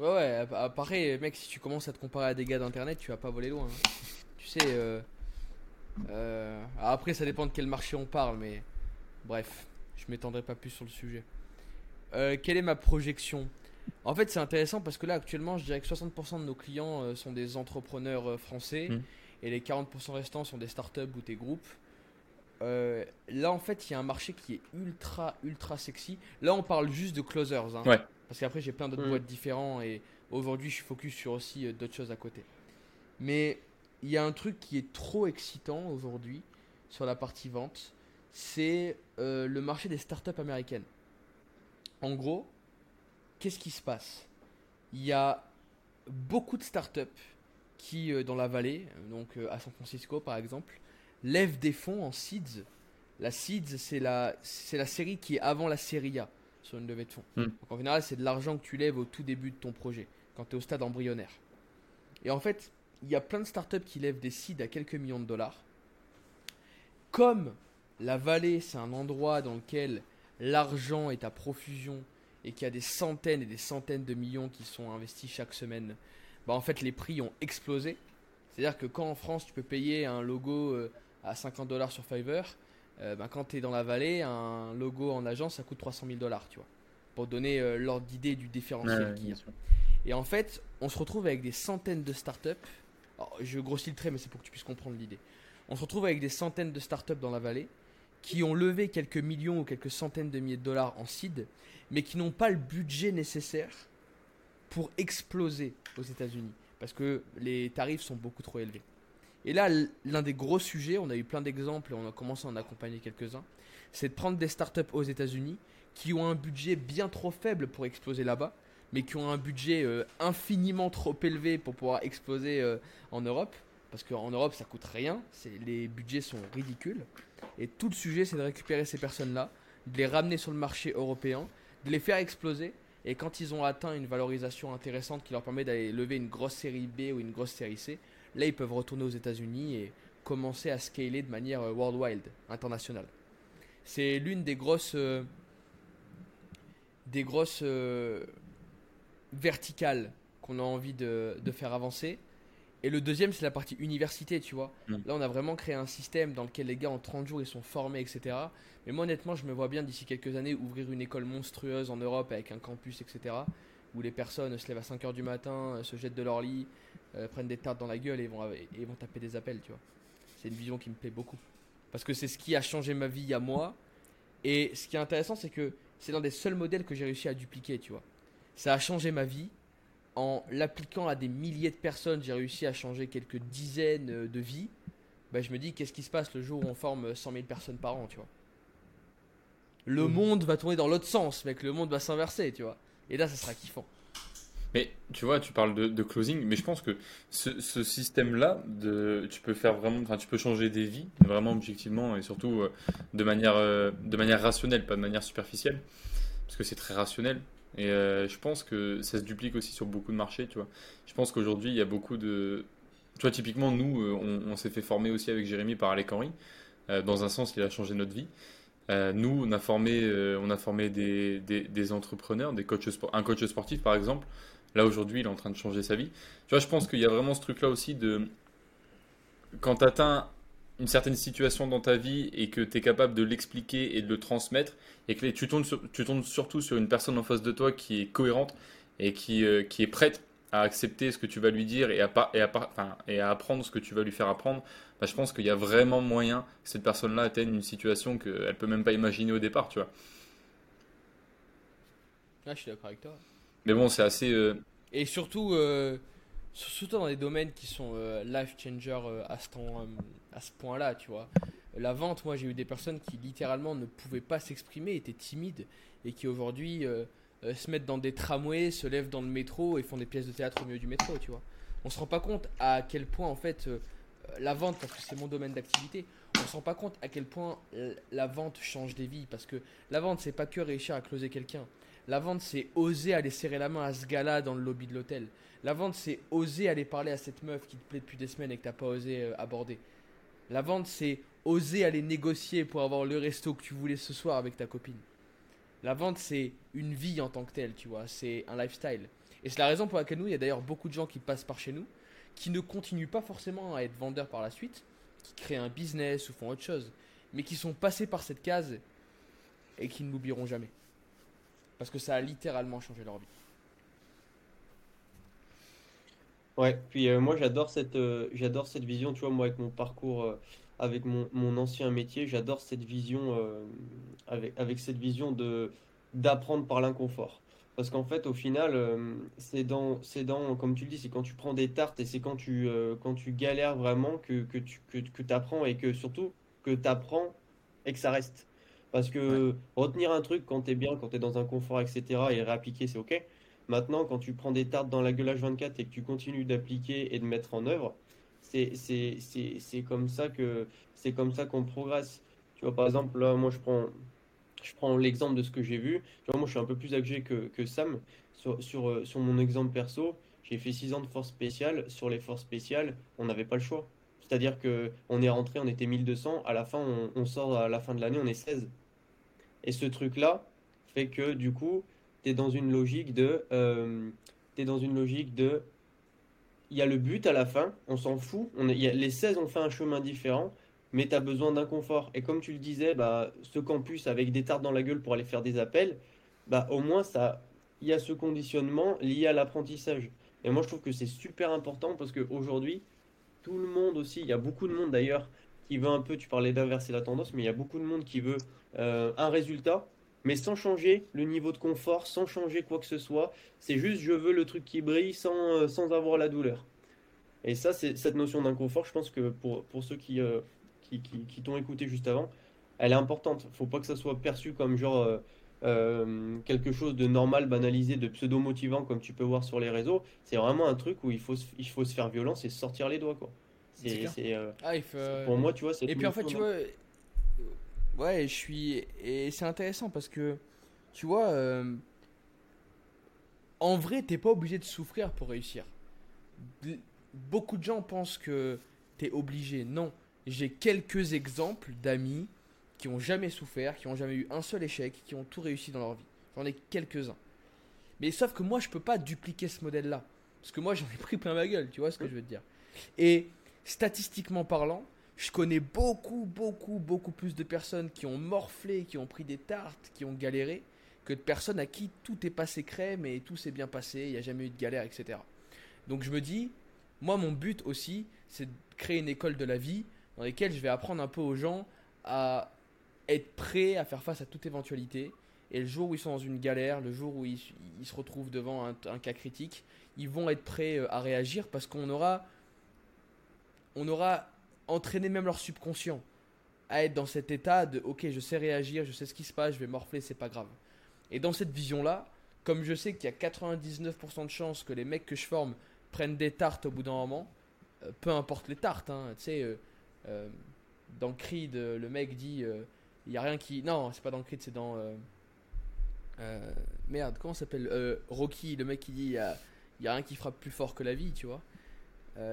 Ouais, ouais, après, mec, si tu commences à te comparer à des gars d'internet, tu vas pas voler loin. hein. Tu sais, euh, euh, après, ça dépend de quel marché on parle, mais bref, je m'étendrai pas plus sur le sujet. Euh, quelle est ma projection? En fait, c'est intéressant parce que là, actuellement, je dirais que 60% de nos clients sont des entrepreneurs français Mhm. et les 40% restants sont des startups ou des groupes. Euh, là, en fait, il y a un marché qui est ultra, ultra sexy. Là, on parle juste de closers. hein. Ouais. Parce qu'après, j'ai plein d'autres Mm. boîtes différents et aujourd'hui, je suis focus sur aussi euh, d'autres choses à côté. Mais il y a un truc qui est trop excitant aujourd'hui sur la partie vente, c'est euh, le marché des startups américaines. En gros, qu'est-ce qui se passe? Il y a beaucoup de startups qui, euh, dans la vallée, donc à San Francisco par exemple, lèvent des fonds en seeds. La seeds, c'est la, c'est la série qui est avant la série A sur une levée de fonds. Hmm. Donc en général, c'est de l'argent que tu lèves au tout début de ton projet, quand tu es au stade embryonnaire. Et en fait, il y a plein de startups qui lèvent des seeds à quelques millions de dollars. Comme la vallée, c'est un endroit dans lequel l'argent est à profusion et qu'il y a des centaines et des centaines de millions qui sont investis chaque semaine, bah en fait les prix ont explosé. C'est-à-dire que quand en France tu peux payer un logo euh, à 50 dollars sur Fiverr, euh, bah, quand tu es dans la vallée, un logo en agence ça coûte 300 000 dollars, tu vois. Pour donner euh, l'ordre d'idée du différentiel qu'il y a. Et en fait, on se retrouve avec des centaines de startups. Alors, je grossis le trait, mais c'est pour que tu puisses comprendre l'idée. On se retrouve avec des centaines de startups dans la vallée qui ont levé quelques millions ou quelques centaines de milliers de dollars en seed, mais qui n'ont pas le budget nécessaire pour exploser aux États-Unis parce que les tarifs sont beaucoup trop élevés. Et là, l'un des gros sujets, on a eu plein d'exemples et on a commencé à en accompagner quelques-uns, c'est de prendre des startups aux États-Unis qui ont un budget bien trop faible pour exploser là-bas, mais qui ont un budget euh, infiniment trop élevé pour pouvoir exploser euh, en Europe. Parce qu'en Europe, ça coûte rien, les budgets sont ridicules. Et tout le sujet, c'est de récupérer ces personnes-là, de les ramener sur le marché européen, de les faire exploser. Et quand ils ont atteint une valorisation intéressante qui leur permet d'aller lever une grosse série B ou une grosse série C, là, ils peuvent retourner aux États-Unis et commencer à scaler de manière euh, worldwide, internationale. C'est l'une des grosses, euh, des grosses euh, verticales qu'on a envie de, de faire avancer. Et le deuxième, c'est la partie université, tu vois. Mm. Là, on a vraiment créé un système dans lequel les gars, en 30 jours, ils sont formés, etc. Mais moi, honnêtement, je me vois bien d'ici quelques années ouvrir une école monstrueuse en Europe avec un campus, etc. Où les personnes se lèvent à 5h du matin, se jettent de leur lit, euh, prennent des tartes dans la gueule et vont, et vont taper des appels, tu vois. C'est une vision qui me plaît beaucoup. Parce que c'est ce qui a changé ma vie à moi. Et ce qui est intéressant, c'est que c'est l'un des seuls modèles que j'ai réussi à dupliquer, tu vois. Ça a changé ma vie. En l'appliquant à des milliers de personnes, j'ai réussi à changer quelques dizaines euh, de vies. Bah, je me dis, qu'est-ce qui se passe le jour où on forme 100 000 personnes par an, tu vois? Le Mhm. monde va tourner dans l'autre sens, mec. Le monde va s'inverser, tu vois. Et là, ça sera kiffant. Mais tu vois, tu parles de, closing, mais je pense que ce, système-là, tu peux faire vraiment, tu peux changer des vies, vraiment objectivement et surtout euh, de manière, euh, de manière rationnelle, pas de manière superficielle, parce que c'est très rationnel. Et euh, je pense que ça se duplique aussi sur beaucoup de marchés, tu vois. Je pense qu'aujourd'hui, il y a beaucoup de, tu vois, typiquement nous, on, s'est fait former aussi avec Jérémy par Alec Henry. Dans un sens, il a changé notre vie. Nous, on a formé, on a formé des, des, des entrepreneurs, des coachs un coach sportif par exemple. Là aujourd'hui, il est en train de changer sa vie. Tu vois, je pense qu'il y a vraiment ce truc-là aussi de quand tu atteins une certaine situation dans ta vie et que tu es capable de l'expliquer et de le transmettre et que tu tombes, surtout sur une personne en face de toi qui est cohérente et qui, euh, est prête à accepter ce que tu vas lui dire et à, apprendre ce que tu vas lui faire apprendre, bah, je pense qu'il y a vraiment moyen que cette personne-là atteigne une situation qu'elle peut même pas imaginer au départ, tu vois. Là, je suis d'accord avec toi. Mais bon, c'est assez... euh, Et surtout, euh, surtout dans des domaines qui sont euh, life changer à ce, temps, ce point-là, tu vois. La vente, moi j'ai eu des personnes qui littéralement ne pouvaient pas s'exprimer, étaient timides et qui aujourd'hui se mettent dans des tramways, se lèvent dans le métro et font des pièces de théâtre au milieu du métro, tu vois. On se rend pas compte à quel point en fait la vente, parce que c'est mon domaine d'activité, on se rend pas compte à quel point la vente change des vies parce que la vente c'est pas que réussir à closer quelqu'un. La vente, c'est oser aller serrer la main à ce gars-là dans le lobby de l'hôtel. La vente, c'est oser aller parler à cette meuf qui te plaît depuis des semaines et que t'as pas osé euh, aborder. La vente, c'est oser aller négocier pour avoir le resto que tu voulais ce soir avec ta copine. La vente, c'est une vie en tant que telle, tu vois. C'est un lifestyle. Et c'est la raison pour laquelle nous, il y a d'ailleurs beaucoup de gens qui passent par chez nous, qui ne continuent pas forcément à être vendeurs par la suite, qui créent un business ou font autre chose, mais qui sont passés par cette case et qui ne l'oublieront jamais. Parce que ça a littéralement changé leur vie. Ouais, puis euh, moi j'adore cette, euh, j'adore cette vision, tu vois, moi avec mon parcours, euh, avec mon, mon ancien métier, j'adore cette vision, avec, avec cette vision de d'apprendre par l'inconfort. Parce qu'en fait, au final, c'est dans, c'est dans, comme tu le dis, c'est quand tu prends des tartes et c'est quand tu, quand tu galères vraiment que, que tu que, que apprends et que surtout que tu apprends et que ça reste. Parce que retenir un truc quand t'es bien, quand t'es dans un confort, etc., et réappliquer, c'est ok. Maintenant, quand tu prends des tartes dans la gueule H24 et que tu continues d'appliquer et de mettre en œuvre, c'est comme ça que c'est comme ça qu'on progresse. Tu vois, par exemple, là, moi, je prends, je prends l'exemple de ce que j'ai vu. Tu vois, moi, je suis un peu plus âgé que, que Sam. Sur, sur, euh, sur mon exemple perso, j'ai fait 6 ans de force spéciale. Sur les forces spéciales, on n'avait pas le choix. C'est-à-dire que on est rentré, on était 1200. À la fin, on, on sort à la fin de l'année, on est 16. Et ce truc-là fait que, du coup, tu es dans une logique de... euh, t'es dans une logique de... Il y a le but à la fin, on s'en fout. On y les 16 ont fait un chemin différent, mais tu as besoin d'un confort. Et comme tu le disais, bah, ce campus avec des tartes dans la gueule pour aller faire des appels, bah, au moins, ça, il y a ce conditionnement lié à l'apprentissage. Et moi, je trouve que c'est super important parce qu'aujourd'hui, tout le monde aussi, il y a beaucoup de monde d'ailleurs qui veut un peu, tu parlais d'inverser la tendance, mais il y a beaucoup de monde qui veut euh, un résultat, mais sans changer le niveau de confort, sans changer quoi que ce soit. C'est juste, je veux le truc qui brille sans, euh, sans avoir la douleur. Et ça, c'est cette notion d'inconfort, je pense que pour, pour ceux qui, euh, qui, qui, qui t'ont écouté juste avant, elle est importante. Faut pas que ça soit perçu comme genre euh, euh, quelque chose de normal, banalisé, de pseudo-motivant, comme tu peux voir sur les réseaux. C'est vraiment un truc où il faut, se- il faut se faire violence et se sortir les doigts, quoi. C'est C'est, clair. c'est, Ah, faut- pour moi, tu vois, c'est Et puis en fait, tu vois, ouais, je suis. Et c'est intéressant parce que, tu vois, euh, en vrai, t'es pas obligé de souffrir pour réussir. De- Beaucoup de gens pensent que t'es obligé. Non, j'ai quelques exemples d'amis qui ont jamais souffert, qui ont jamais eu un seul échec, qui ont tout réussi dans leur vie. J'en ai quelques-uns. Mais sauf que moi, je peux pas dupliquer ce modèle-là. Parce que moi, j'en ai pris plein ma gueule, tu vois ce que je veux te dire. Et statistiquement parlant, je connais beaucoup, beaucoup, beaucoup plus de personnes qui ont morflé, qui ont pris des tartes, qui ont galéré, que de personnes à qui tout est passé crème et tout s'est bien passé, il n'y a jamais eu de galère, etc. Donc je me dis, moi mon but aussi, c'est de créer une école de la vie dans laquelle je vais apprendre un peu aux gens à être prêts à faire face à toute éventualité. Et le jour où ils sont dans une galère, le jour où ils, se retrouvent devant un, un, cas critique, ils vont être prêts euh, à réagir parce qu'on aura, on aura entraîné même leur subconscient à être dans cet état de ok, je sais réagir, je sais ce qui se passe, je vais morfler, c'est pas grave. Et dans cette vision-là, comme je sais qu'il y a 99% de chances que les mecs que je forme prennent des tartes au bout d'un moment, euh, peu importe les tartes, hein, tu sais, euh, euh, dans Creed, le mec dit il n'y a rien qui. Non, c'est pas dans Creed, c'est dans. merde, comment s'appelle Rocky, le mec qui dit il n'y a, y a rien qui frappe plus fort que la vie, tu vois.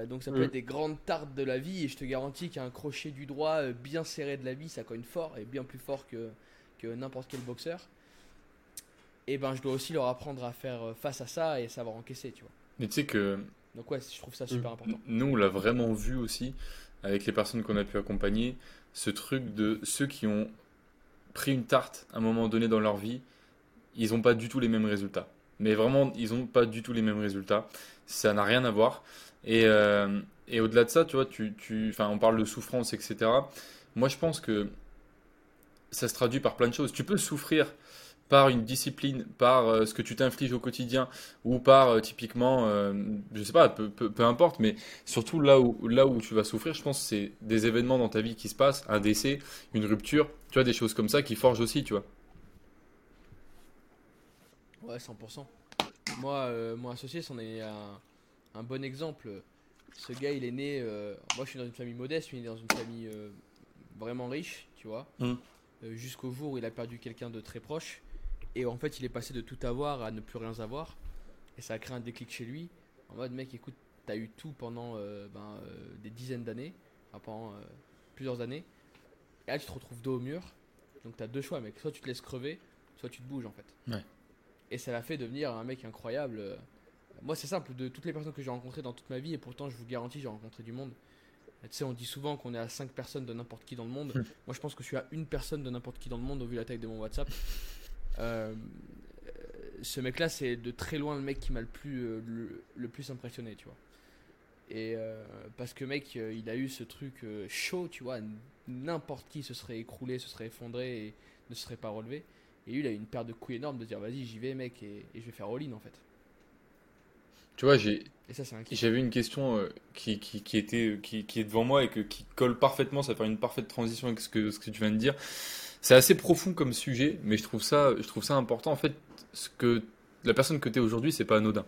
Donc ça peut Mm. être des grandes tartes de la vie et je te garantis qu'un crochet du droit bien serré de la vie ça cogne fort et bien plus fort que, que n'importe quel boxeur et ben je dois aussi leur apprendre à faire euh, face à ça et savoir encaisser, tu vois. Mais tu sais que Donc ouais, je trouve ça super important. nous, on l'a vraiment vu aussi avec les personnes qu'on a pu accompagner, ce truc de ceux qui ont pris une tarte à un moment donné dans leur vie, ils n'ont pas du tout les mêmes résultats. Mais vraiment, ils n'ont pas du tout les mêmes résultats. Ça n'a rien à voir. Et, euh, au-delà de ça, tu vois, tu, tu, on parle de souffrance, etc. Moi, je pense que ça se traduit par plein de choses. Tu peux souffrir par une discipline, par euh, ce que tu t'infliges au quotidien, ou par euh, typiquement, euh, je sais pas, peu importe, mais surtout là où, là où tu vas souffrir, je pense que c'est des événements dans ta vie qui se passent, un décès, une rupture, tu vois, des choses comme ça qui forgent aussi, tu vois. Ouais, 100%. Moi, euh, mon associé, c'en est un, un bon exemple. Ce gars, il est né. euh, moi, je suis dans une famille modeste, lui, il est dans une famille euh, vraiment riche, tu vois. Mm. Euh, Jusqu'au jour où il a perdu quelqu'un de très proche. Et en fait, il est passé de tout avoir à ne plus rien avoir. Et ça a créé un déclic chez lui. En mode, mec, écoute, t'as eu tout pendant ben, des dizaines d'années. Enfin, pendant plusieurs années. Et là, tu te retrouves dos au mur. Donc, t'as deux choix, mec. Soit tu te laisses crever, soit tu te bouges, en fait. Ouais. Et ça l'a fait devenir un mec incroyable. Euh, Moi, c'est simple, de toutes les personnes que j'ai rencontrées dans toute ma vie, et pourtant, je vous garantis, j'ai rencontré du monde. Tu sais, on dit souvent qu'on est à 5 personnes de n'importe qui dans le monde. Moi, je pense que je suis à une personne de n'importe qui dans le monde, au vu de la taille de mon WhatsApp. Euh, ce mec-là, c'est de très loin le mec qui m'a le plus, euh, le, le plus impressionné, tu vois. Et euh, parce que, mec, il a eu ce truc chaud, tu vois. N'importe qui se serait écroulé, se serait effondré et ne se serait pas relevé. Et lui, il a eu une paire de couilles énormes de dire, vas-y, j'y vais, mec, et, et je vais faire all-in, en fait. Tu vois, j'ai. J'avais une question euh, qui, qui, qui était, qui, qui est devant moi et que, qui colle parfaitement, ça fait une parfaite transition avec ce que, ce que tu viens de dire. C'est assez profond comme sujet, mais je trouve ça, je trouve ça important. En fait, ce que, la personne que tu es aujourd'hui, c'est pas anodin.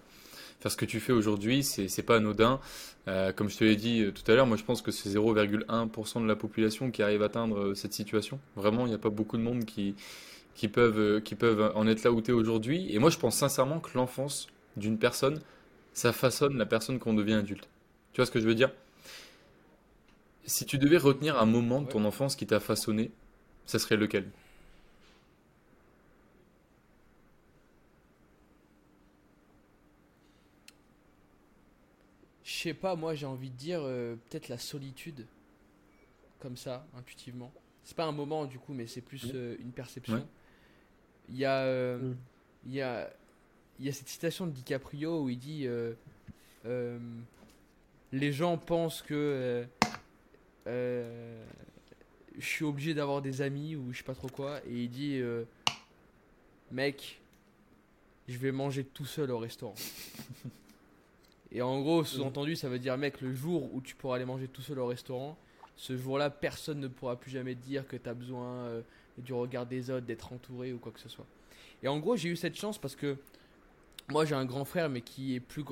Faire ce que tu fais aujourd'hui, c'est c'est pas anodin. Euh, comme je te l'ai dit euh, tout à l'heure, moi je pense que c'est 0,1% de la population qui arrive à atteindre euh, cette situation. Vraiment, il n'y a pas beaucoup de monde qui, qui, peuvent, euh, qui peuvent en être là où tu es aujourd'hui. Et moi je pense sincèrement que l'enfance d'une personne, ça façonne la personne qu'on devient adulte. Tu vois ce que je veux dire? Si tu devais retenir un moment de ton enfance qui t'a façonné, ça serait lequel? Je sais pas, moi j'ai envie de dire euh, peut-être la solitude. Comme ça, intuitivement. C'est pas un moment du coup, mais c'est plus euh, une perception. Ouais. Il y a. euh, Mm. Il y a. Il y a cette citation de DiCaprio où il dit euh, euh, Les gens pensent que. euh, je suis obligé d'avoir des amis ou je sais pas trop quoi. Et il dit euh, Mec, je vais manger tout seul au restaurant. Et en gros, sous-entendu, ça veut dire, mec, le jour où tu pourras aller manger tout seul au restaurant, ce jour-là, personne ne pourra plus jamais te dire que tu as besoin du regard des autres, d'être entouré ou quoi que ce soit. Et en gros, j'ai eu cette chance parce que moi, j'ai un grand frère, mais qui est plus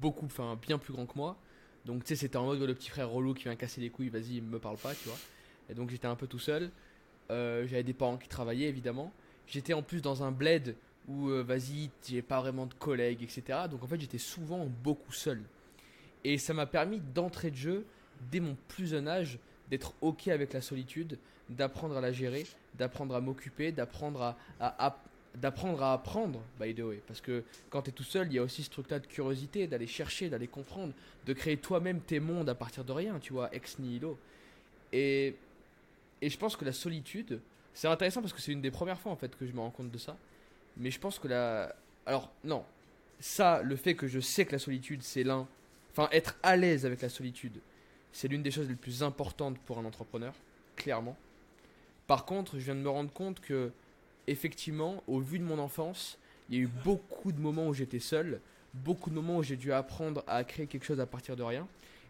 beaucoup, enfin, bien plus grand que moi. Donc, tu sais, c'était en mode le petit frère relou qui vient casser les couilles, vas-y, me parle pas, tu vois. Et donc, j'étais un peu tout seul. Euh, J'avais des parents qui travaillaient, évidemment. J'étais en plus dans un bled où, euh, vas-y, j'ai pas vraiment de collègues, etc. Donc, en fait, j'étais souvent beaucoup seul. Et ça m'a permis d'entrer de jeu, dès mon plus jeune âge, d'être OK avec la solitude, d'apprendre à la gérer, d'apprendre à m'occuper, d'apprendre à, d'apprendre à apprendre, by the way. Parce que quand tu es tout seul, il y a aussi ce truc-là de curiosité, d'aller chercher, d'aller comprendre, de créer toi-même tes mondes à partir de rien, tu vois, ex nihilo. Et, et je pense que la solitude, c'est intéressant parce que c'est une des premières fois en fait que je me rends compte de ça. Mais je pense que la. Alors, non. Ça, le fait que je sais que la solitude, c'est l'un. Enfin, être à l'aise avec la solitude, c'est l'une des choses les plus importantes pour un entrepreneur, clairement. Par contre, je viens de me rendre compte que, effectivement, au vu de mon enfance, il y a eu beaucoup de moments où j'étais seul, beaucoup de moments où j'ai dû apprendre à créer quelque chose à partir de rien.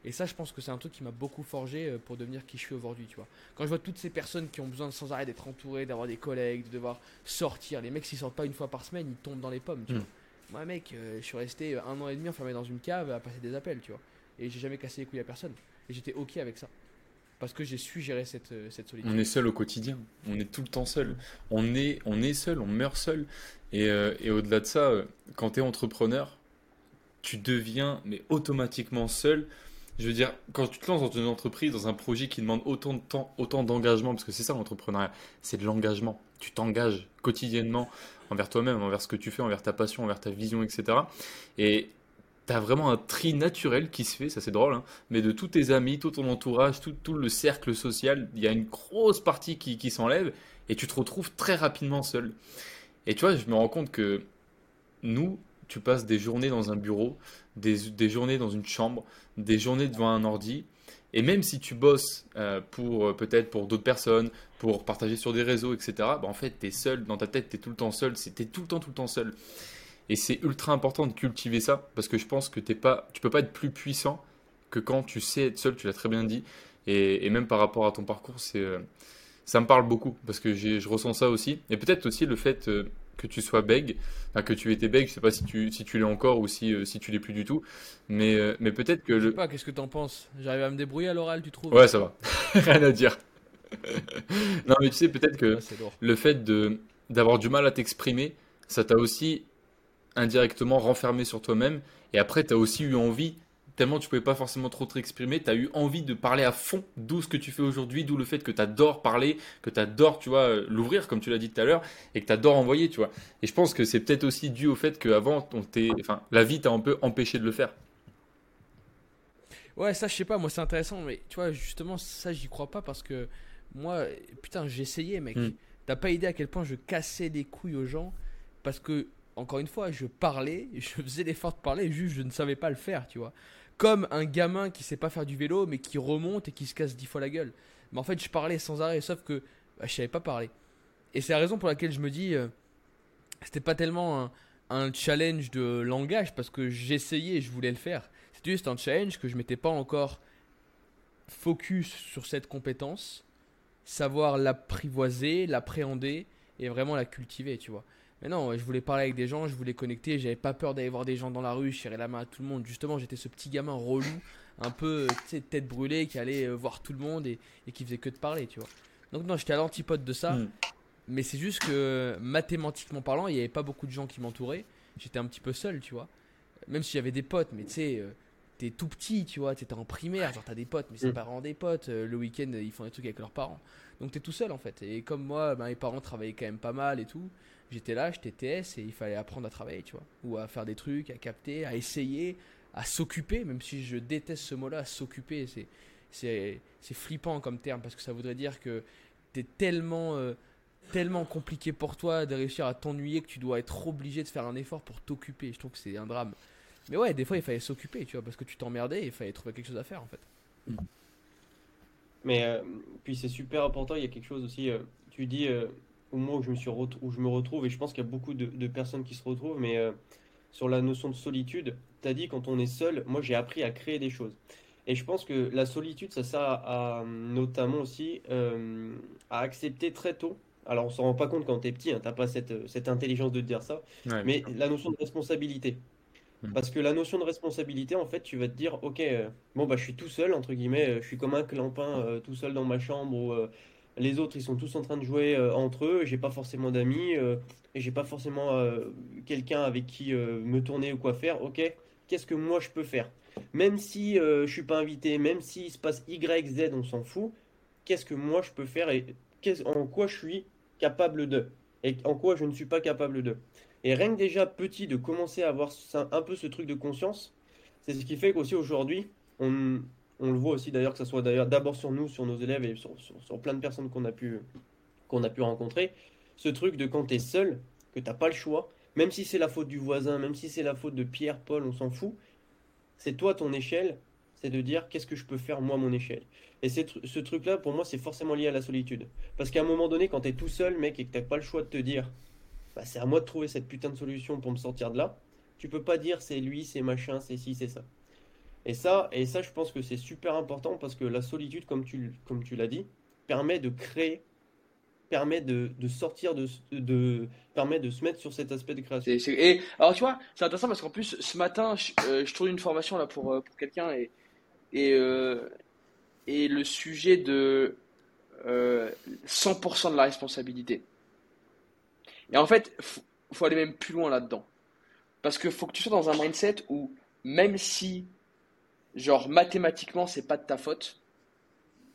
Et ça, je pense que c'est un truc qui m'a beaucoup forgé euh, pour devenir qui je suis aujourd'hui, tu vois. Quand je vois toutes ces personnes qui ont besoin sans arrêt d'être entourées, d'avoir des collègues, de devoir sortir, les mecs s'ils sortent pas une fois par semaine, ils tombent dans les pommes, tu Mm. vois. Moi, mec, euh, je suis resté un an et demi enfermé dans une cave à passer des appels, tu vois. Et j'ai jamais cassé les couilles à personne. Et j'étais ok avec ça. Parce que j'ai su gérer cette, euh, cette solitude. On est seul au quotidien, on est tout le temps seul. On est, on est seul, on meurt seul. Et, euh, et au-delà de ça, euh, quand tu es entrepreneur, tu deviens mais automatiquement seul. Je veux dire, quand tu te lances dans une entreprise, dans un projet qui demande autant de temps, autant d'engagement, parce que c'est ça l'entrepreneuriat, c'est de l'engagement. Tu t'engages quotidiennement envers toi-même, envers ce que tu fais, envers ta passion, envers ta vision, etc. Et tu as vraiment un tri naturel qui se fait, ça c'est drôle, hein, mais de tous tes amis, tout ton entourage, tout, tout le cercle social, il y a une grosse partie qui, qui s'enlève et tu te retrouves très rapidement seul. Et tu vois, je me rends compte que nous, tu passes des journées dans un bureau, des, des journées dans une chambre, des journées devant un ordi. Et même si tu bosses euh, pour euh, peut-être pour d'autres personnes, pour partager sur des réseaux, etc., bah, en fait, tu es seul, dans ta tête, tu es tout le temps seul, es tout le temps, tout le temps seul. Et c'est ultra important de cultiver ça, parce que je pense que t'es pas, tu peux pas être plus puissant que quand tu sais être seul, tu l'as très bien dit. Et, et même par rapport à ton parcours, c'est, euh, ça me parle beaucoup, parce que je ressens ça aussi. Et peut-être aussi le fait euh, que tu sois bègue, enfin, que tu étais bègue, je sais pas si tu, si tu l'es encore ou si, euh, si tu l'es plus du tout, mais, euh, mais peut-être que Je sais le... pas, qu'est-ce que t'en penses? J'arrive à me débrouiller à l'oral, tu trouves? Ouais, ça va, rien à dire. non, mais tu sais, peut-être que Ouais, c'est lourd. le fait de d'avoir du mal à t'exprimer, ça t'a aussi indirectement renfermé sur toi-même. Et après, tu as aussi eu envie, tellement tu pouvais pas forcément trop t'exprimer, tu as eu envie de parler à fond, d'où ce que tu fais aujourd'hui, d'où le fait que tu adores parler, que tu adores, tu vois, euh, l'ouvrir, comme tu l'as dit tout à l'heure, et que tu adores envoyer, tu vois. Et je pense que c'est peut-être aussi dû au fait qu'avant, enfin, la vie t'a un peu empêché de le faire. Ouais, ça, je sais pas, moi, c'est intéressant, mais tu vois, justement, ça, j'y crois pas parce que moi, putain, j'essayais, mec. Hmm. T'as pas idée à quel point je cassais les couilles aux gens parce que, encore une fois, je parlais, je faisais l'effort de parler, juste je ne savais pas le faire, tu vois. Comme un gamin qui sait pas faire du vélo, mais qui remonte et qui se casse dix fois la gueule. Mais en fait, je parlais sans arrêt, sauf que bah, je savais pas parler. Et c'est la raison pour laquelle je me dis, euh, c'était pas tellement un, un challenge de langage parce que j'essayais je voulais le faire. C'était juste un challenge que je m'étais pas encore focus sur cette compétence, savoir l'apprivoiser, l'appréhender et vraiment la cultiver, tu vois. Mais non, je voulais parler avec des gens, je voulais connecter, j'avais pas peur d'aller voir des gens dans la rue, je serrais la main à tout le monde. Justement, j'étais ce petit gamin relou, un peu, sais, tête brûlée, qui allait euh, voir tout le monde et, et qui faisait que de parler, tu vois. Donc non, j'étais à l'antipode de ça. Mm. Mais c'est juste que mathématiquement parlant, il n'y avait pas beaucoup de gens qui m'entouraient. J'étais un petit peu seul, tu vois. Même si j'avais des potes, mais tu sais, euh, t'es tout petit, tu vois, t'étais en primaire, genre t'as des potes, mais c'est Mm. pas vraiment des potes. euh, le week-end, ils font des trucs avec leurs parents. Donc t'es tout seul en fait. Et comme moi, ben, mes parents travaillaient quand même pas mal et tout. J'étais là, j'étais TS et il fallait apprendre à travailler, tu vois. Ou à faire des trucs, à capter, à essayer, à s'occuper, même si je déteste ce mot-là, s'occuper. C'est, c'est, c'est flippant comme terme parce que ça voudrait dire que t'es tellement, euh, tellement compliqué pour toi de réussir à t'ennuyer que tu dois être obligé de faire un effort pour t'occuper. Je trouve que c'est un drame. Mais ouais, des fois il fallait s'occuper, tu vois, parce que tu t'emmerdais et il fallait trouver quelque chose à faire en fait. Mais euh, puis c'est super important, il y a quelque chose aussi, euh, tu dis au moment où je me suis retrou- où je me retrouve, et je pense qu'il y a beaucoup de, de personnes qui se retrouvent, mais euh, sur la notion de solitude, tu as dit quand on est seul, moi j'ai appris à créer des choses. Et je pense que la solitude, ça sert à, à, notamment aussi euh, à accepter très tôt. Alors on s'en rend pas compte quand t'es petit, hein, t'as pas cette, cette intelligence de te dire ça, Ouais. mais la notion de responsabilité. Mhm. Parce que la notion de responsabilité, en fait, tu vas te dire, ok, euh, bon, bah, je suis tout seul, entre guillemets, euh, je suis comme un clampin euh, tout seul dans ma chambre euh, les autres, ils sont tous en train de jouer euh, entre eux, j'ai pas forcément d'amis, euh, et j'ai pas forcément euh, quelqu'un avec qui me tourner ou quoi faire, ok, qu'est-ce que moi je peux faire? Même si je suis pas invité, même s'il se passe Y, Z, on s'en fout, qu'est-ce que moi je peux faire et en quoi je suis capable de? et en quoi je ne suis pas capable de? Et rien que déjà petit de commencer à avoir un peu ce truc de conscience, c'est ce qui fait qu'aussi aujourd'hui, on, on, le voit aussi d'ailleurs que ce soit d'ailleurs d'abord sur nous, sur nos élèves et sur, plein de personnes qu'on a, pu, rencontrer, ce truc de quand tu es seul, que tu n'as pas le choix, même si c'est la faute du voisin, même si c'est la faute de Pierre, Paul, on s'en fout, c'est toi ton échelle, c'est de dire qu'est-ce que je peux faire moi mon échelle? Et ce truc-là, pour moi, c'est forcément lié à la solitude. Parce qu'à un moment donné, quand tu es tout seul, mec, et que tu n'as pas le choix de te dire, bah, c'est à moi de trouver cette putain de solution pour me sortir de là, tu peux pas dire c'est lui, c'est machin, c'est ci, c'est ça. Et ça, et ça, je pense que c'est super important parce que la solitude, comme tu, comme tu l'as dit, permet de créer, permet de, de sortir de, de, permet de se mettre sur cet aspect de création. Et alors tu vois, c'est intéressant parce qu'en plus ce matin, je, euh, tourne une formation là pour, euh, pour quelqu'un et et, euh, et le sujet de 100% de la responsabilité. Et en fait, il faut aller même plus loin là-dedans. Parce qu'il faut que tu sois dans un mindset où, même si, genre, mathématiquement, c'est pas de ta faute,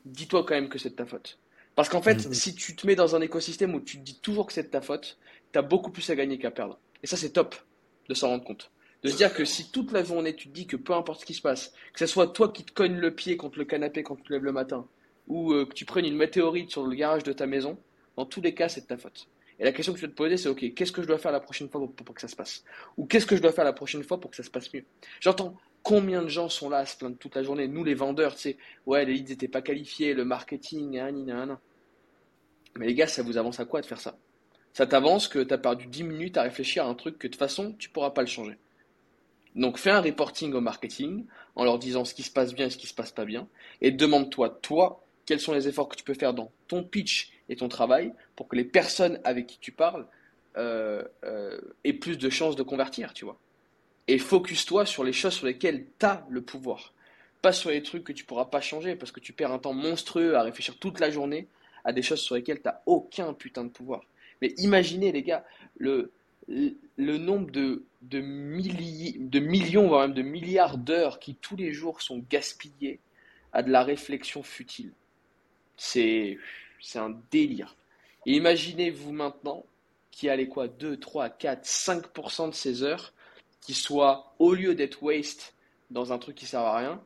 dis-toi quand même que c'est de ta faute. Parce qu'en fait, mm. si tu te mets dans un écosystème où tu te dis toujours que c'est de ta faute, tu as beaucoup plus à gagner qu'à perdre. Et ça, c'est top de s'en rendre compte. De se dire que si toute la journée tu te dis que peu importe ce qui se passe, que ce soit toi qui te cognes le pied contre le canapé quand tu te lèves le matin, ou euh, que tu prennes une météorite sur le garage de ta maison, dans tous les cas, c'est de ta faute. Et la question que tu dois te poser, c'est ok, qu'est-ce que je dois faire la prochaine fois pour, que ça se passe? Ou qu'est-ce que je dois faire la prochaine fois pour que ça se passe mieux? J'entends combien de gens sont là à se plaindre toute la journée? Nous, les vendeurs, tu sais, ouais, les leads n'étaient pas qualifiés, le marketing, hein, nan, Mais les gars, ça vous avance à quoi de faire ça? Ça t'avance que tu as perdu 10 minutes à réfléchir à un truc que de toute façon, tu pourras pas le changer. Donc fais un reporting au marketing en leur disant ce qui se passe bien et ce qui se passe pas bien. Et demande-toi, toi, quels sont les efforts que tu peux faire dans ton pitch et ton travail pour que les personnes avec qui tu parles euh, euh, aient plus de chances de convertir, tu vois. Et focus-toi sur les choses sur lesquelles tu as le pouvoir. Pas sur les trucs que tu pourras pas changer parce que tu perds un temps monstrueux à réfléchir toute la journée à des choses sur lesquelles tu n'as aucun putain de pouvoir. Mais imaginez, les gars, le, le nombre de, de, de millions, voire même de milliards d'heures qui tous les jours sont gaspillées à de la réflexion futile. C'est un délire. Imaginez-vous maintenant qu'il y a les quoi 2, 3, 4, 5% de ces heures qui soient, au lieu d'être waste dans un truc qui sert à rien,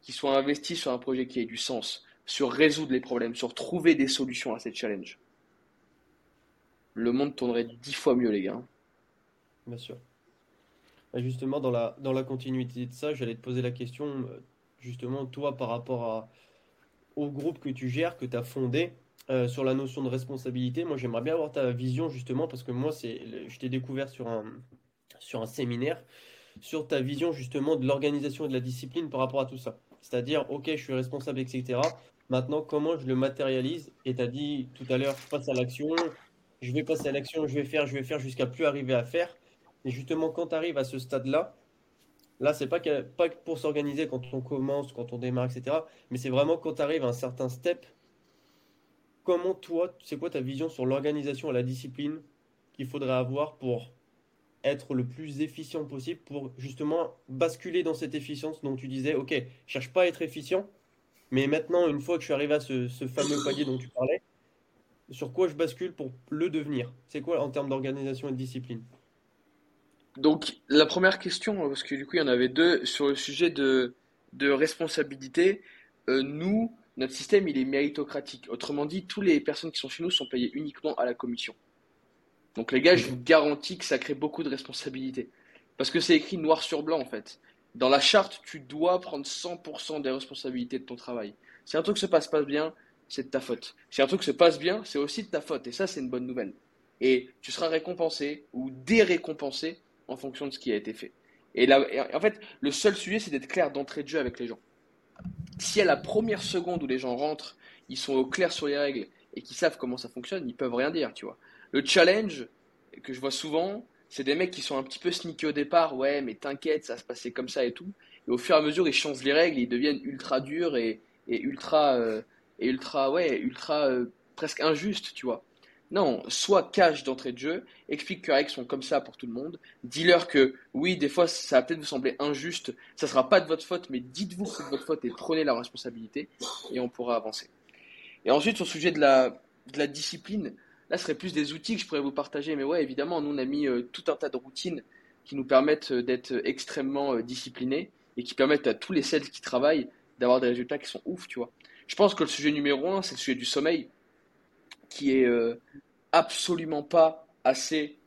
qui soient investis sur un projet qui ait du sens, sur résoudre les problèmes, sur trouver des solutions à ces challenges le monde tournerait dix fois mieux, les gars. Bien sûr. justement, dans la, dans la continuité de ça, j'allais te poser la question, euh, justement, toi, par rapport à, au groupe que tu gères, que tu as fondé, euh, sur la notion de responsabilité. Moi, j'aimerais bien avoir ta vision, justement, parce que moi, c'est, je t'ai découvert sur un, sur un séminaire, sur ta vision, justement, de l'organisation et de la discipline par rapport à tout ça. C'est-à-dire, OK, je suis responsable, etc. Maintenant, comment je le matérialise? Et tu as dit tout à l'heure, passe à l'action, je vais passer à l'action, je vais faire, je vais faire jusqu'à plus arriver à faire. Et justement, quand tu arrives à ce stade-là, là, c'est pas, pas pour s'organiser quand on commence, quand on démarre, etc. Mais c'est vraiment quand tu arrives à un certain step. Comment toi, c'est quoi ta vision sur l'organisation et la discipline qu'il faudrait avoir pour être le plus efficient possible pour justement basculer dans cette efficience dont tu disais, ok, je cherche pas à être efficient, mais maintenant, une fois que je suis arrivé à ce, fameux palier dont tu parlais, sur quoi je bascule pour le devenir? C'est quoi en termes d'organisation et de discipline? Donc, la première question, parce que du coup, il y en avait deux, sur le sujet de, de responsabilité. Euh, nous, notre système, il est méritocratique. Autrement dit, toutes les personnes qui sont chez nous sont payées uniquement à la commission. Donc, les gars, je vous garantis que ça crée beaucoup de responsabilités. Parce que c'est écrit noir sur blanc, en fait. Dans la charte, tu dois prendre 100% des responsabilités de ton travail. Si un truc se passe pas bien, c'est de ta faute. Si un truc se passe bien, c'est aussi de ta faute. Et ça, c'est une bonne nouvelle. Et tu seras récompensé ou dérécompensé en fonction de ce qui a été fait. Et là, en fait, le seul sujet, c'est d'être clair d'entrée de jeu avec les gens. Si à la première seconde où les gens rentrent, ils sont au clair sur les règles et qu'ils savent comment ça fonctionne, ils peuvent rien dire, tu vois. Le challenge que je vois souvent, c'est des mecs qui sont un petit peu sneaky au départ, ouais, mais t'inquiète, ça se passer comme ça et tout. Et au fur et à mesure, ils changent les règles, ils deviennent ultra durs et, ultra, euh, et ultra, ouais, ultra euh, presque injuste, tu vois. Non, soit cash d'entrée de jeu, explique que les règles sont comme ça pour tout le monde, dis-leur que oui, des fois ça va peut-être vous sembler injuste, ça sera pas de votre faute, mais dites-vous que c'est de votre faute et prenez la responsabilité et on pourra avancer. Et ensuite, sur le sujet de la, discipline, Là, ce serait plus des outils que je pourrais vous partager. Mais ouais, évidemment, nous, on a mis euh, tout un tas de routines qui nous permettent euh, d'être extrêmement euh, disciplinés et qui permettent à tous les sales qui travaillent d'avoir des résultats qui sont ouf, tu vois. Je pense que le sujet numéro un, c'est le sujet du sommeil, qui est absolument pas assez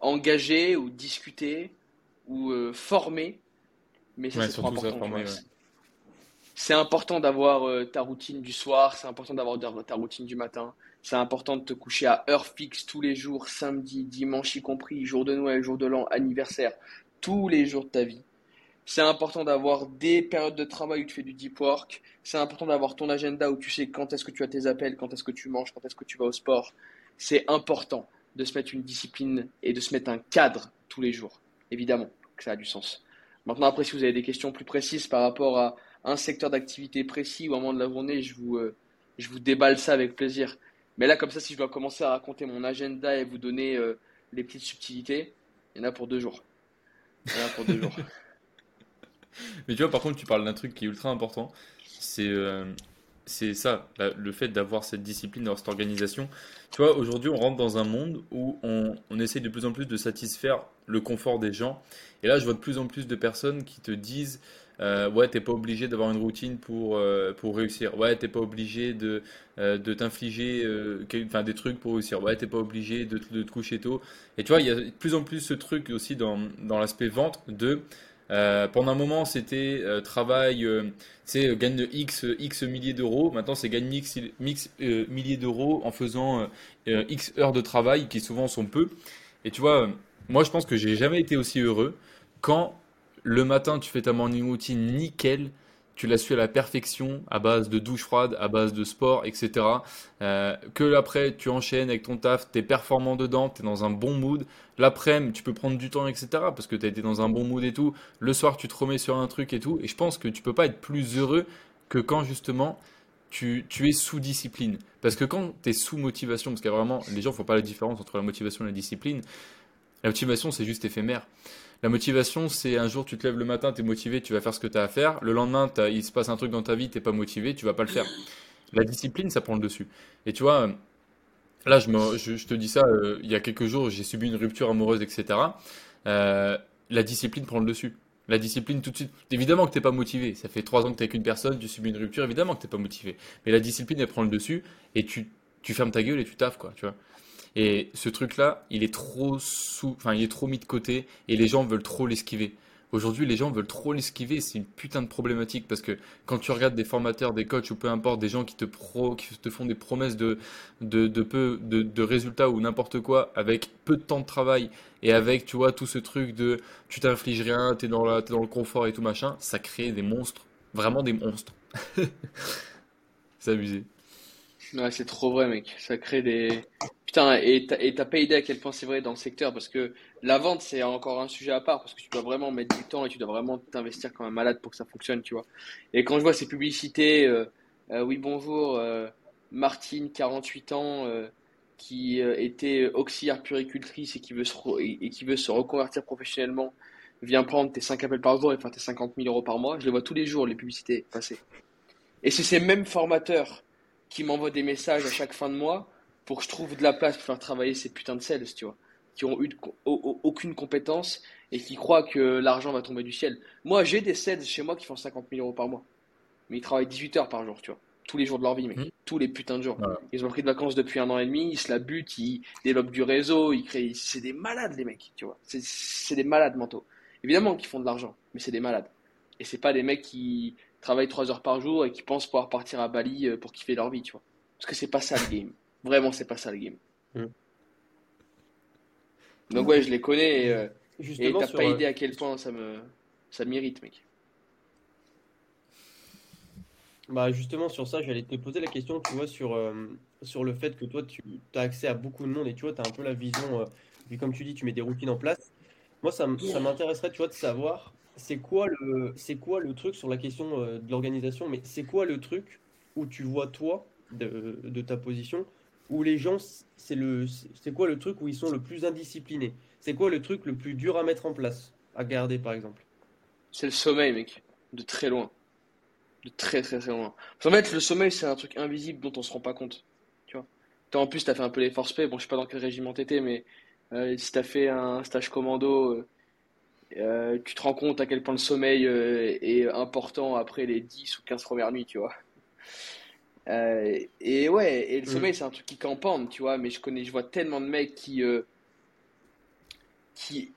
engagé ou discuté ou formé. Mais ça, c'est important. C'est important d'avoir euh, ta routine du soir, c'est important d'avoir ta routine du matin. C'est important de te coucher à heure fixe tous les jours, samedi, dimanche y compris, jour de Noël, jour de l'an, anniversaire, tous les jours de ta vie. C'est important d'avoir des périodes de travail où tu fais du deep work. C'est important d'avoir ton agenda où tu sais quand est-ce que tu as tes appels, quand est-ce que tu manges, quand est-ce que tu vas au sport. C'est important de se mettre une discipline et de se mettre un cadre tous les jours. Évidemment que ça a du sens. Maintenant, après, si vous avez des questions plus précises par rapport à, un secteur d'activité précis ou un moment de la journée, je vous, euh, je vous déballe ça avec plaisir. Mais là, comme ça, si je dois commencer à raconter mon agenda et vous donner euh, les petites subtilités, il y en a pour deux jours. Il y en a pour deux jours. Mais tu vois, par contre, tu parles d'un truc qui est ultra important. C'est euh, ça, le fait d'avoir cette discipline, d'avoir cette organisation. Tu vois, aujourd'hui, on rentre dans un monde où on, on essaie de plus en plus de satisfaire le confort des gens. Et là, je vois de plus en plus de personnes qui te disent euh, ouais, t'es pas obligé d'avoir une routine pour, euh, pour réussir. Ouais, t'es pas obligé de, de t'infliger enfin, des trucs pour réussir. Ouais, t'es pas obligé de, de, te coucher tôt. Et tu vois, il y a de plus en plus ce truc aussi dans, dans l'aspect vente de. Pendant un moment, c'était travail, tu sais, gagne X, X milliers d'euros. Maintenant, c'est gagne X, milliers d'euros en faisant X heures de travail qui souvent sont peu. Et tu vois, moi, je pense que j'ai jamais été aussi heureux quand le matin, tu fais ta morning routine nickel. Tu l'as su à la perfection, à base de douche froide, à base de sport, etc. Euh, que après, tu enchaînes avec ton taf, tu es performant dedans, tu es dans un bon mood. L'après-midi, tu peux prendre du temps, etc. Parce que tu as été dans un bon mood et tout. Le soir, tu te remets sur un truc et tout. Et je pense que tu peux pas être plus heureux que quand justement tu, es sous discipline. Parce que quand tu es sous motivation, parce que vraiment, les gens ne font pas la différence entre la motivation et la discipline, la motivation, c'est juste éphémère. La motivation, c'est un jour tu te lèves le matin, tu es motivé, tu vas faire ce que tu as à faire. Le lendemain, il se passe un truc dans ta vie, tu pas motivé, tu vas pas le faire. La discipline, ça prend le dessus. Et tu vois, là, je, je, te dis ça, euh, il y a quelques jours, j'ai subi une rupture amoureuse, etc. Euh, la discipline prend le dessus. La discipline, tout de suite, évidemment que tu n'es pas motivé. Ça fait trois ans que tu avec une personne, tu subis une rupture, évidemment que tu n'es pas motivé. Mais la discipline, elle prend le dessus et tu, tu fermes ta gueule et tu taffes, quoi, tu vois. Et ce truc-là, il est trop sous, enfin, il est trop mis de côté et les gens veulent trop l'esquiver. Aujourd'hui, les gens veulent trop l'esquiver, c'est une putain de problématique parce que quand tu regardes des formateurs, des coachs ou peu importe, des gens qui te, pro, qui te font des promesses de, de, peu de, de, résultats ou n'importe quoi avec peu de temps de travail et avec, tu vois, tout ce truc de tu t'infliges rien, t'es dans, es dans le confort et tout machin, ça crée des monstres, vraiment des monstres. c'est abusé. Ouais, c'est trop vrai, mec. Ça crée des. Putain, et t'as pas idée à quel point c'est vrai dans le secteur parce que la vente, c'est encore un sujet à part parce que tu dois vraiment mettre du temps et tu dois vraiment t'investir comme un malade pour que ça fonctionne, tu vois. Et quand je vois ces publicités, euh, euh, oui, bonjour, euh, Martine, 48 ans, qui était auxiliaire puricultrice et qui, veut se et qui veut se reconvertir professionnellement, viens prendre tes 5 appels par jour et faire tes 50 000 euros par mois. Je les vois tous les jours, les publicités passer. Et c'est ces mêmes formateurs qui m'envoient des messages à chaque fin de mois pour que je trouve de la place pour faire travailler ces putains de sales, tu vois, qui ont eu aucune compétence et qui croient que l'argent va tomber du ciel. Moi, j'ai des sales chez moi qui font 50 000 euros par mois, mais ils travaillent 18 heures par jour, tu vois, tous les jours de leur vie, mec, mmh. tous les putains de jours. Ils ont pris de vacances depuis un an et demi, ils se la butent, ils développent du réseau, ils créent, c'est des malades les mecs, tu vois, c'est des malades mentaux. Évidemment qu'ils font de l'argent, mais c'est des malades. Et c'est pas des mecs qui travaillent 3 heures par jour et qui pensent pouvoir partir à Bali euh, pour kiffer leur vie, tu vois. Parce que c'est pas ça le game. Vraiment, c'est pas ça le game. Mm. Donc ouais, je les connais et, euh, t'as pas idée à quel point ça me ça m'irrite, mec. Bah justement sur ça, j'allais te poser la question, tu vois, sur, euh, sur le fait que toi tu as accès à beaucoup de monde et tu vois, tu as un peu la vision, puis comme tu dis, tu mets des routines en place. Moi, ça, ça m'intéresserait, tu vois, de savoir c'est quoi le c'est quoi le truc sur la question euh, de l'organisation mais c'est quoi le truc où tu vois toi de, ta position où les gens c'est le c'est quoi le truc où ils sont le plus indisciplinés? C'est quoi le truc le plus dur à mettre en place à garder par exemple? C'est le sommeil mec de très loin De très très très loin. En fait, le sommeil, c'est un truc invisible dont on se rend pas compte. Tu vois. En plus, tu as fait un peu les forces. Bon, je sais pas dans quel régiment t'étais, mais euh, si tu as fait un stage commando, euh, euh, tu te rends compte à quel point le sommeil euh, est important après les 10 ou 15 premières nuits, tu vois. Euh, et ouais, et le Mm. sommeil, c'est un truc qui campane, tu vois, mais je connais, je vois tellement de mecs qui, qui,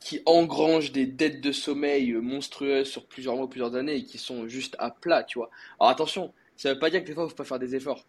qui engrangent des dettes de sommeil monstrueuses sur plusieurs mois, plusieurs années et qui sont juste à plat, tu vois. Alors attention, ça veut pas dire que des fois, il faut pas faire des efforts.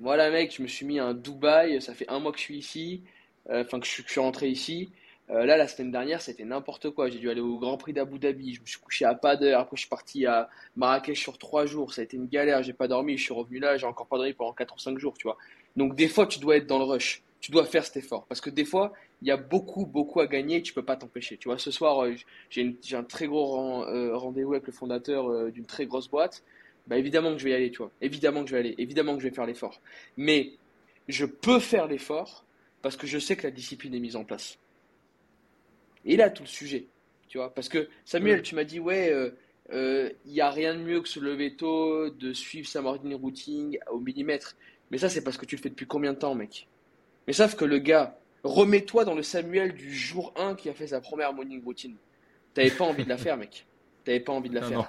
Moi, là, mec, je me suis mis à un Dubaï, ça fait un mois que je suis ici, enfin que je suis rentré ici. Euh, là, la semaine dernière, c'était n'importe quoi. J'ai dû aller au Grand Prix d'Abu Dhabi, je me suis couché à pas d'heure, après je suis parti à Marrakech sur trois jours, ça a été une galère, j'ai pas dormi, je suis revenu là, j'ai encore pas dormi pendant 4 ou 5 jours, tu vois. Donc des fois, tu dois être dans le rush, tu dois faire cet effort, parce que des fois, il y a beaucoup, beaucoup à gagner, et tu peux pas t'empêcher. Tu vois, ce soir, euh, j'ai un très gros euh, rendez-vous avec le fondateur d'une très grosse boîte. Bah évidemment que je vais y aller, tu vois. Évidemment que je vais aller, évidemment que je vais faire l'effort. Mais je peux faire l'effort parce que je sais que la discipline est mise en place. Et là, tout le sujet, tu vois. Parce que Samuel, tu m'as dit, ouais, euh, euh, il n'y a rien de mieux que se lever tôt, de suivre sa morning routine au millimètre. Mais ça, c'est parce que tu le fais depuis combien de temps, mec? Mais sauf que le gars, remets-toi dans le Samuel du jour 1 qui a fait sa première morning routine. T'avais pas envie de la faire, mec. T'avais pas envie de la faire. non.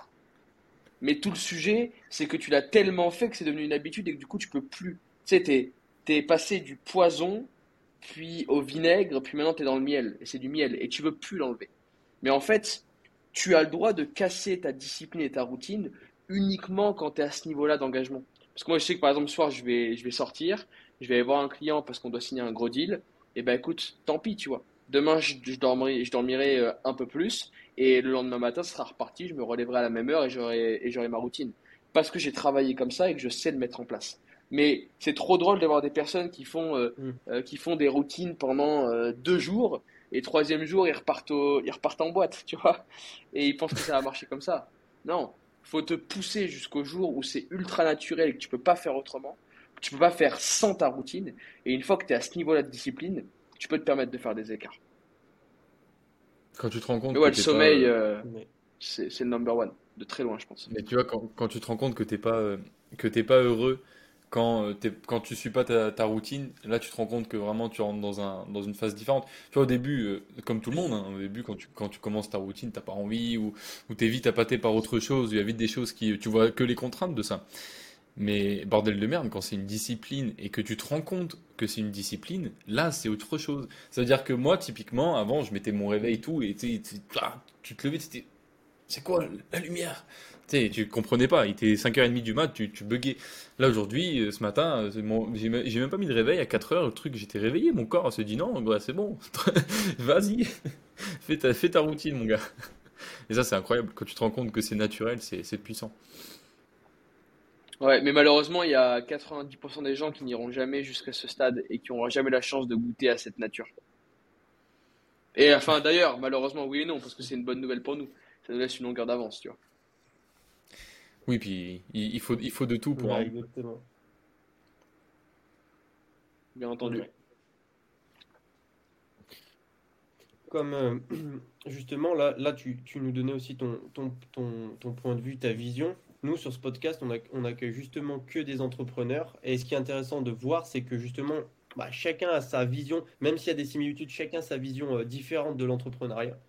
Mais tout le sujet, c'est que tu l'as tellement fait que c'est devenu une habitude et que du coup, tu peux plus. Tu sais, t'es, t'es passé du poison, puis au vinaigre, puis maintenant t'es dans le miel. Et c'est du miel. Et tu veux plus l'enlever. Mais en fait, tu as le droit de casser ta discipline et ta routine uniquement quand tu es à ce niveau-là d'engagement. Parce que moi, je sais que par exemple, ce soir, je vais, je vais sortir, je vais aller voir un client parce qu'on doit signer un gros deal. Et ben écoute, tant pis, tu vois. Demain, je, dormirai, je dormirai euh, un peu plus. Et le lendemain matin, ce sera reparti. Je me relèverai à la même heure et j'aurai ma routine. Parce que j'ai travaillé comme ça et que je sais le mettre en place. Mais c'est trop drôle d'avoir des personnes qui font, euh, Mm. euh, qui font des routines pendant euh, deux jours. Et troisième jour, ils repartent, au- ils repartent en boîte, tu vois. Et ils pensent que ça va marcher comme ça. Non, faut te pousser jusqu'au jour où c'est ultra naturel et que tu peux pas faire autrement. que Tu peux pas faire sans ta routine. Et une fois que tu es à ce niveau-là de discipline, tu peux te permettre de faire des écarts. Quand tu te rends compte Mais ouais, que le t'es pas, sommeil, Mais- c'est c'est le number one. De très loin, je pense. Mais tu vois, quand, quand tu te rends compte que t'es pas, euh, que t'es pas heureux, quand, euh, t'es- quand tu suis pas ta, routine, là tu te rends compte que vraiment tu rentres dans un, dans une phase différente. Tu vois, au début, euh, comme tout le monde, hein, au début, quand tu, tu commences ta routine, t'as pas envie, ou, ou t'es vite appâté par autre chose, il y a vite des choses qui, tu vois que les contraintes de ça. Mais bordel de merde, quand c'est une discipline et que tu te rends compte que c'est une discipline, là c'est autre chose. Ça veut dire que moi, typiquement, avant, je mettais mon réveil et tout, et tu tu ah, tu te levais, c'était c'est quoi la lumière? Tu sais, tu comprenais pas, il était 5h30 du mat, tu, buguais. Là aujourd'hui, euh, ce matin, euh, j'ai même pas mis de réveil à 4h, le truc, j'étais réveillé, mon corps se dit non, bah, c'est bon, vas-y, fais ta, fais ta routine, mon gars. Et ça, c'est incroyable, quand tu te rends compte que c'est naturel, c'est puissant. Ouais, mais malheureusement, il y a 90% des gens qui n'iront jamais jusqu'à ce stade et qui n'auront jamais la chance de goûter à cette nature. Et enfin, d'ailleurs, malheureusement, oui et non, parce que c'est une bonne nouvelle pour nous. Ça nous laisse une longueur d'avance, tu vois. Oui, puis il, il faut, il faut de tout pour Ouais, exactement. Bien entendu. Ouais. Comme euh, justement, là, là tu, tu nous donnais aussi ton, ton, ton, ton point de vue, ta vision. Nous, sur ce podcast, on, a, on accueille justement que des entrepreneurs. Et ce qui est intéressant de voir, c'est que justement, bah, chacun a sa vision, même s'il y a des similitudes, chacun a sa vision euh, différente de l'entrepreneuriat.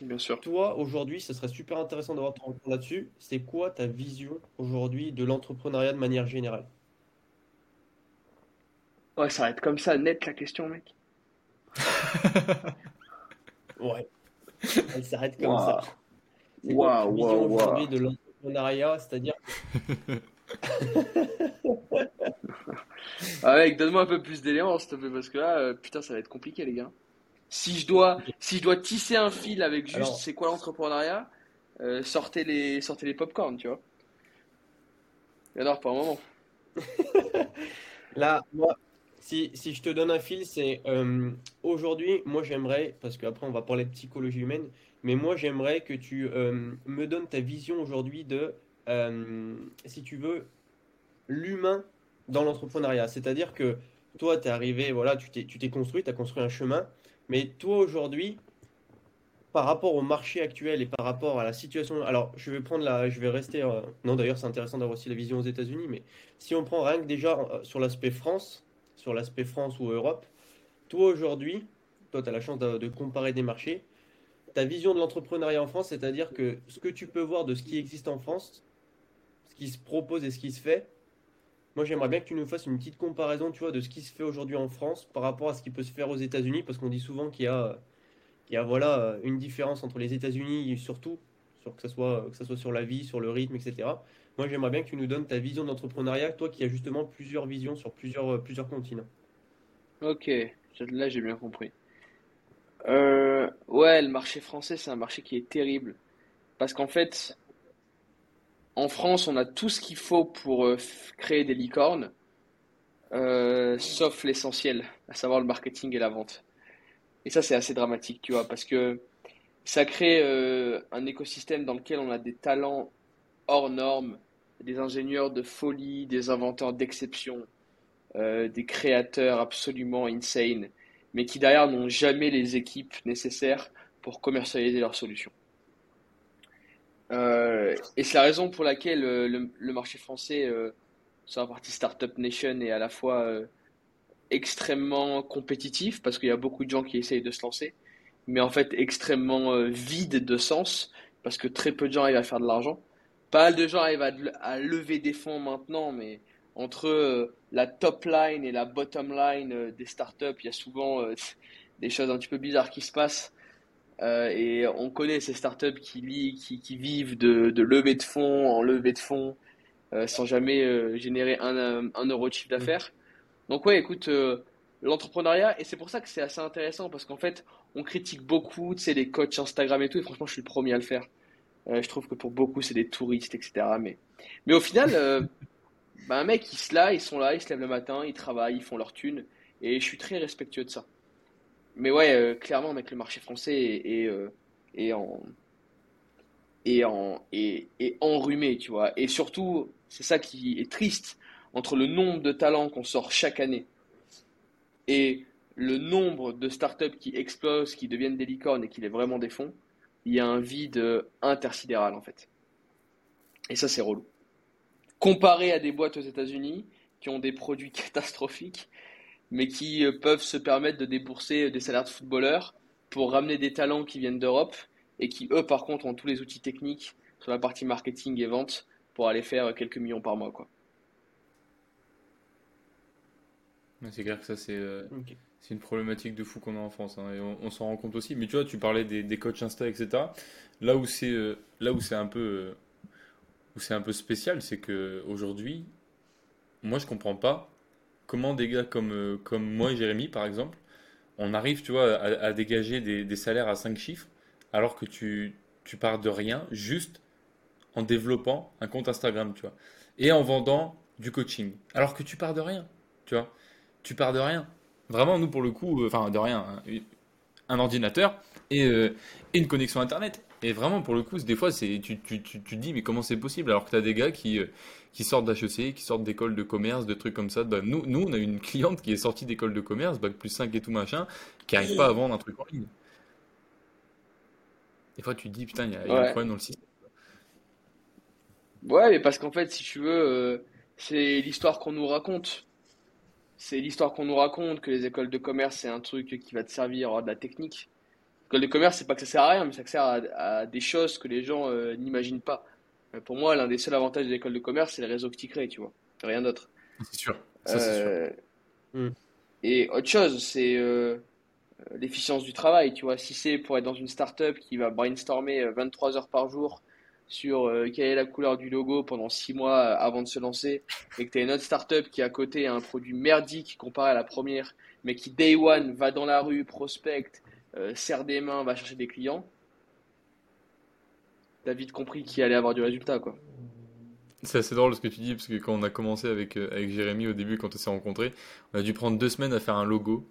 Bien sûr. Toi, aujourd'hui, ce serait super intéressant d'avoir ton retour là-dessus. C'est quoi ta vision aujourd'hui de l'entrepreneuriat de manière générale? Ouais, ça va être comme ça, net la question, mec. Ouais. Elle s'arrête comme ça. C'est quoi vision aujourd'hui de l'entrepreneuriat? C'est-à-dire Ah, mec, donne-moi un peu plus d'éléments, s'il te plaît, parce que là, euh, putain, ça va être compliqué, les gars. Si je dois, si je dois tisser un fil avec juste Alors- c'est quoi l'entrepreneuriat, euh, sortez les, sortez les popcorn, tu vois. J'adore pour un moment. Là, moi, si, si je te donne un fil, c'est euh, aujourd'hui, moi j'aimerais, parce qu'après on va parler de psychologie humaine, mais moi j'aimerais que tu euh, me donnes ta vision aujourd'hui de, si tu veux, l'humain dans l'entrepreneuriat. C'est-à-dire que toi, tu es arrivé, voilà, tu t'es, tu t'es construit, tu as construit un chemin, mais toi aujourd'hui, par rapport au marché actuel et par rapport à la situation. Alors, je vais prendre la, je vais rester. euh, non, d'ailleurs, c'est intéressant d'avoir aussi la vision aux États-Unis, mais si on prend rien que déjà euh, sur l'aspect France, sur l'aspect France ou Europe, toi aujourd'hui, toi, tu as la chance de, de comparer des marchés. Ta vision de l'entrepreneuriat en France, c'est-à-dire que ce que tu peux voir de ce qui existe en France, ce qui se propose et ce qui se fait, moi j'aimerais bien que tu nous fasses une petite comparaison, tu vois, de ce qui se fait aujourd'hui en France par rapport à ce qui peut se faire aux États-Unis, parce qu'on dit souvent qu'il y a il y a voilà une différence entre les États-Unis surtout, sur que ça soit que ça soit sur la vie, sur le rythme, etc. Moi, j'aimerais bien que tu nous donnes ta vision d'entrepreneuriat, toi qui as justement plusieurs visions sur plusieurs plusieurs continents. Ok, là j'ai bien compris. Euh, ouais, le marché français, c'est un marché qui est terrible. Parce qu'en fait, en France, on a tout ce qu'il faut pour euh, créer des licornes, euh, sauf l'essentiel, à savoir le marketing et la vente. Et ça, c'est assez dramatique, tu vois, parce que ça crée euh, un écosystème dans lequel on a des talents hors normes, des ingénieurs de folie, des inventeurs d'exception, euh, des créateurs absolument insane, mais qui derrière n'ont jamais les équipes nécessaires pour commercialiser leurs solutions. Euh, et c'est la raison pour laquelle euh, le, marché français, euh, sur la partie Startup Nation, est à la fois euh, extrêmement compétitif, parce qu'il y a beaucoup de gens qui essayent de se lancer, mais en fait extrêmement vide de sens, parce que très peu de gens arrivent à faire de l'argent. Pas mal de gens arrivent à, lever des fonds maintenant, mais entre la top line et la bottom line des startups, il y a souvent des choses un petit peu bizarres qui se passent. Euh, et on connaît ces startups qui, li- qui, qui vivent de, de levée de fonds en levée de fonds euh, sans jamais euh, générer un, un euro de chiffre d'affaires. Donc ouais, écoute, l'entrepreneuriat, et c'est pour ça que c'est assez intéressant parce qu'en fait, on critique beaucoup, tu sais, les coachs Instagram et tout, et franchement, je suis le premier à le faire. Je trouve que pour beaucoup, c'est des touristes, etc. Mais, mais au final, bah, un mec, ils se là, ils sont là, ils se lèvent le matin, ils travaillent, ils font leur thune, et je suis très respectueux de ça. Mais ouais, euh, clairement, mec, le marché français est, euh, en, est en, est enrhumé, tu vois. Et surtout, c'est ça qui est triste, entre le nombre de talents qu'on sort chaque année et le nombre de startups qui explosent, qui deviennent des licornes et qui lèvent vraiment des fonds, il y a un vide euh, intersidéral en fait. Et ça, c'est relou. Comparé à des boîtes aux États-Unis qui ont des produits catastrophiques, mais qui euh, peuvent se permettre de débourser des salaires de footballeurs pour ramener des talents qui viennent d'Europe et qui, eux, par contre, ont tous les outils techniques sur la partie marketing et vente pour aller faire quelques millions par mois, quoi. C'est clair que ça, c'est euh, une problématique de fou qu'on a en France. hein, et on, on s'en rend compte aussi. Mais tu vois, tu parlais des, des coachs Insta, etc. Là où c'est euh, là où c'est un peu euh, où c'est un peu spécial, c'est que aujourd'hui, moi, je comprends pas comment des gars comme euh, comme moi et Jérémy, par exemple, on arrive, tu vois, à, dégager des, salaires à 5 chiffres, alors que tu tu pars de rien, juste en développant un compte Instagram, tu vois, et en vendant du coaching, alors que tu pars de rien, tu vois tu pars de rien. Vraiment, nous, pour le coup, euh, enfin, de rien, hein, un ordinateur euh, et une connexion Internet. Et vraiment, pour le coup, des fois, tu, tu, tu, tu te dis, mais comment c'est possible? Alors que tu as des gars qui, euh, qui sortent d'HEC, qui sortent d'écoles de commerce, de trucs comme ça. Bah, nous, nous, on a une cliente qui est sortie d'école de commerce, bac plus 5 et tout machin, qui n'arrive pas à vendre un truc en ligne. Des fois, tu te dis, putain, il y a, il y a un problème dans le système. Ouais, mais parce qu'en fait, si tu veux, euh, c'est l'histoire qu'on nous raconte. C'est l'histoire qu'on nous raconte que les écoles de commerce, c'est un truc qui va te servir à de la technique. L'école de commerce, c'est pas que ça sert à rien, mais ça sert à, à des choses que les gens euh, n'imaginent pas. Euh, Pour moi, l'un des seuls avantages de l'école de commerce, c'est le réseau que tu crées, tu vois. Rien d'autre. C'est sûr. Ça, c'est sûr. Euh, Hmm. Et autre chose, c'est euh, euh, l'efficience du travail, tu vois. Si c'est pour être dans une startup qui va brainstormer euh, 23 heures par jour sur euh, quelle est la couleur du logo pendant 6 mois euh, avant de se lancer, et que tu as une autre startup qui à côté a un produit merdique comparé à la première, mais qui day one va dans la rue, prospecte, euh, serre des mains, va chercher des clients, t'as vite compris qu'il allait avoir du résultat, quoi. C'est assez drôle ce que tu dis, parce que quand on a commencé avec, euh, avec Jérémy au début, quand on s'est rencontrés, on a dû prendre deux semaines à faire un logo.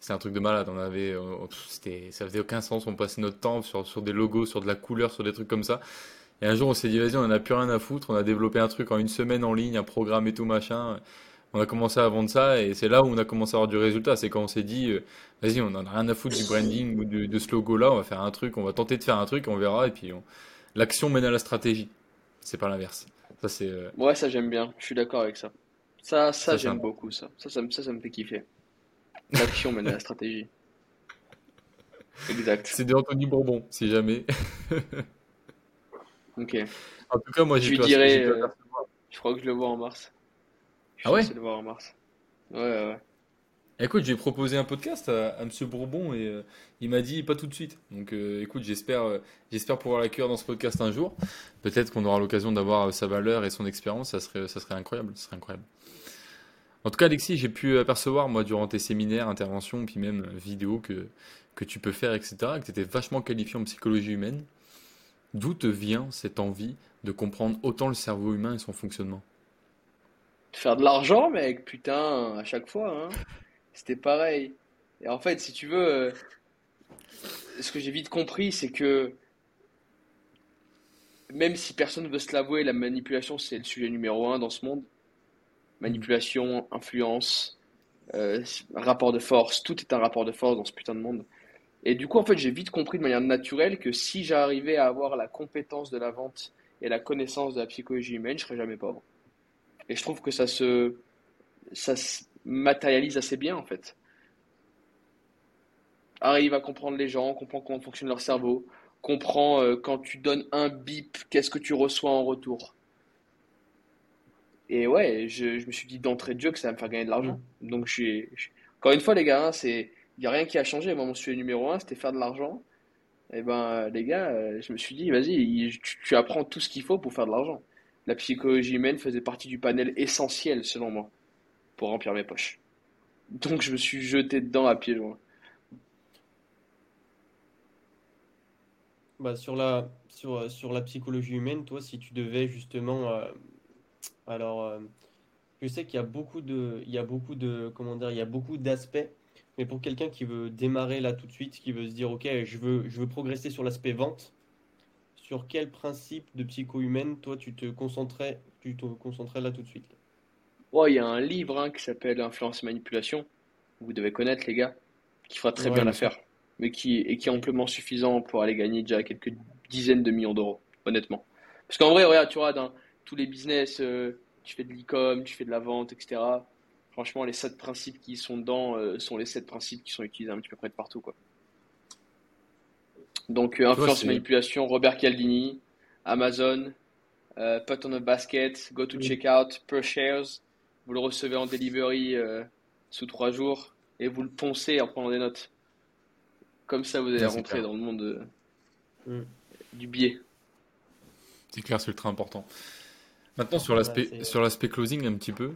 C'est un truc de malade. On avait, euh, c'était, ça faisait aucun sens. On passait notre temps sur, sur des logos, sur de la couleur, sur des trucs comme ça. Et un jour, on s'est dit, vas-y, on en a plus rien à foutre. On a développé un truc en une semaine en ligne, un programme et tout machin. On a commencé à vendre ça et c'est là où on a commencé à avoir du résultat. C'est quand on s'est dit, euh, vas-y, on en a rien à foutre du branding ou de, de ce logo-là, on va faire un truc, on va tenter de faire un truc, on verra et puis l'action mène à la stratégie. C'est pas l'inverse. Ça c'est. euh, Ouais, ça j'aime bien. Je suis d'accord avec ça. Ça, ça, Ça, j'aime beaucoup ça. Ça, ça, me- ça, ça me fait kiffer. L'action mène à la stratégie. Exact. C'est de Anthony Bourbon, si jamais. Ok. En tout cas, moi Je j'ai lui pu, dirai, j'ai pu euh. Je crois que je le vois en mars. Je Ah ouais le voir en mars. Ouais, ouais. Écoute, j'ai proposé un podcast à, à Monsieur Bourbon et euh, il m'a dit pas tout de suite. Donc euh, écoute, j'espère euh, j'espère pouvoir l'accueillir dans ce podcast un jour. Peut-être qu'on aura l'occasion d'avoir sa valeur et son expérience, ça serait ça serait incroyable, ça serait incroyable. En tout cas, Alexis, j'ai pu apercevoir moi durant tes séminaires, interventions, puis même vidéos que que tu peux faire, etc., que tu étais vachement qualifié en psychologie humaine. D'où te vient cette envie de comprendre autant le cerveau humain et son fonctionnement? Faire de l'argent, mec, putain, à chaque fois, hein. C'était pareil. Et en fait, si tu veux, euh, ce que j'ai vite compris, c'est que même si personne ne veut se l'avouer, la manipulation, c'est le sujet numéro un dans ce monde. Manipulation, influence, euh, rapport de force, tout est un rapport de force dans ce putain de monde. Et du coup, en fait, j'ai vite compris de manière naturelle que si j'arrivais à avoir la compétence de la vente et la connaissance de la psychologie humaine, je serais jamais pauvre. Et je trouve que ça se, ça se matérialise assez bien, en fait. Arrive à comprendre les gens, comprend comment fonctionne leur cerveau, comprend euh, quand tu donnes un bip, qu'est-ce que tu reçois en retour. Et ouais, je, je me suis dit d'entrée de jeu que ça va me faire gagner de l'argent. Donc, je suis, je- encore une fois, les gars, hein, c'est, il n'y a rien qui a changé. Moi, mon sujet numéro un, c'était faire de l'argent. Et ben, euh, les gars, euh, je me suis dit, vas-y, tu apprends tout ce qu'il faut pour faire de l'argent. La psychologie humaine faisait partie du panel essentiel, selon moi, pour remplir mes poches. Donc, je me suis jeté dedans à pieds joints. Bah, sur la, sur, sur la psychologie humaine, toi, si tu devais justement, euh, alors, euh, je sais qu'il y a beaucoup de, il y a beaucoup de, comment dire, il y a beaucoup d'aspects, mais pour quelqu'un qui veut démarrer là tout de suite, qui veut se dire, ok, je veux, je veux progresser sur l'aspect vente, sur quel principe de psycho-humaine, toi, tu te concentrais, tu te concentrais là tout de suite? Ouais, il y a un livre hein, qui s'appelle Influence et Manipulation, vous devez connaître, les gars, qui fera très Ouais, bien l'affaire, mais qui, et qui est amplement suffisant pour aller gagner déjà quelques dizaines de millions d'euros, honnêtement. Parce qu'en vrai, regarde, tu vois, dans tous les business, euh, tu fais de l'e-com, tu fais de la vente, etc. Franchement, les sept principes qui sont dedans euh, sont les sept principes qui sont utilisés un petit peu près de partout, quoi. Donc, euh, Influence Manipulation, Robert Cialdini, Amazon, euh, Put on a Basket, Go to Mm. Checkout, Per Shares. Vous le recevez en delivery euh, sous trois jours et vous le poncez en prenant des notes. Comme ça, vous allez rentrer dans le monde Mm. du biais. C'est clair, c'est ultra important. Maintenant, sur l'aspect sur l'aspect closing un petit peu,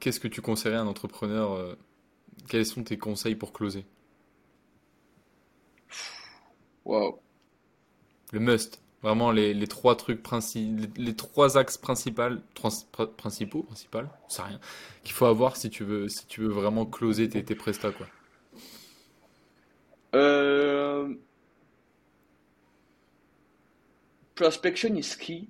qu'est-ce que tu conseillerais à un entrepreneur Quels sont tes conseils pour closer? Waouh. Le must, vraiment les, les trois trucs principaux, les, les trois axes principaux, principaux, principal, c'est rien, qu'il faut avoir si tu veux, si tu veux vraiment closer tes, tes prestats, quoi. Euh, prospection is key.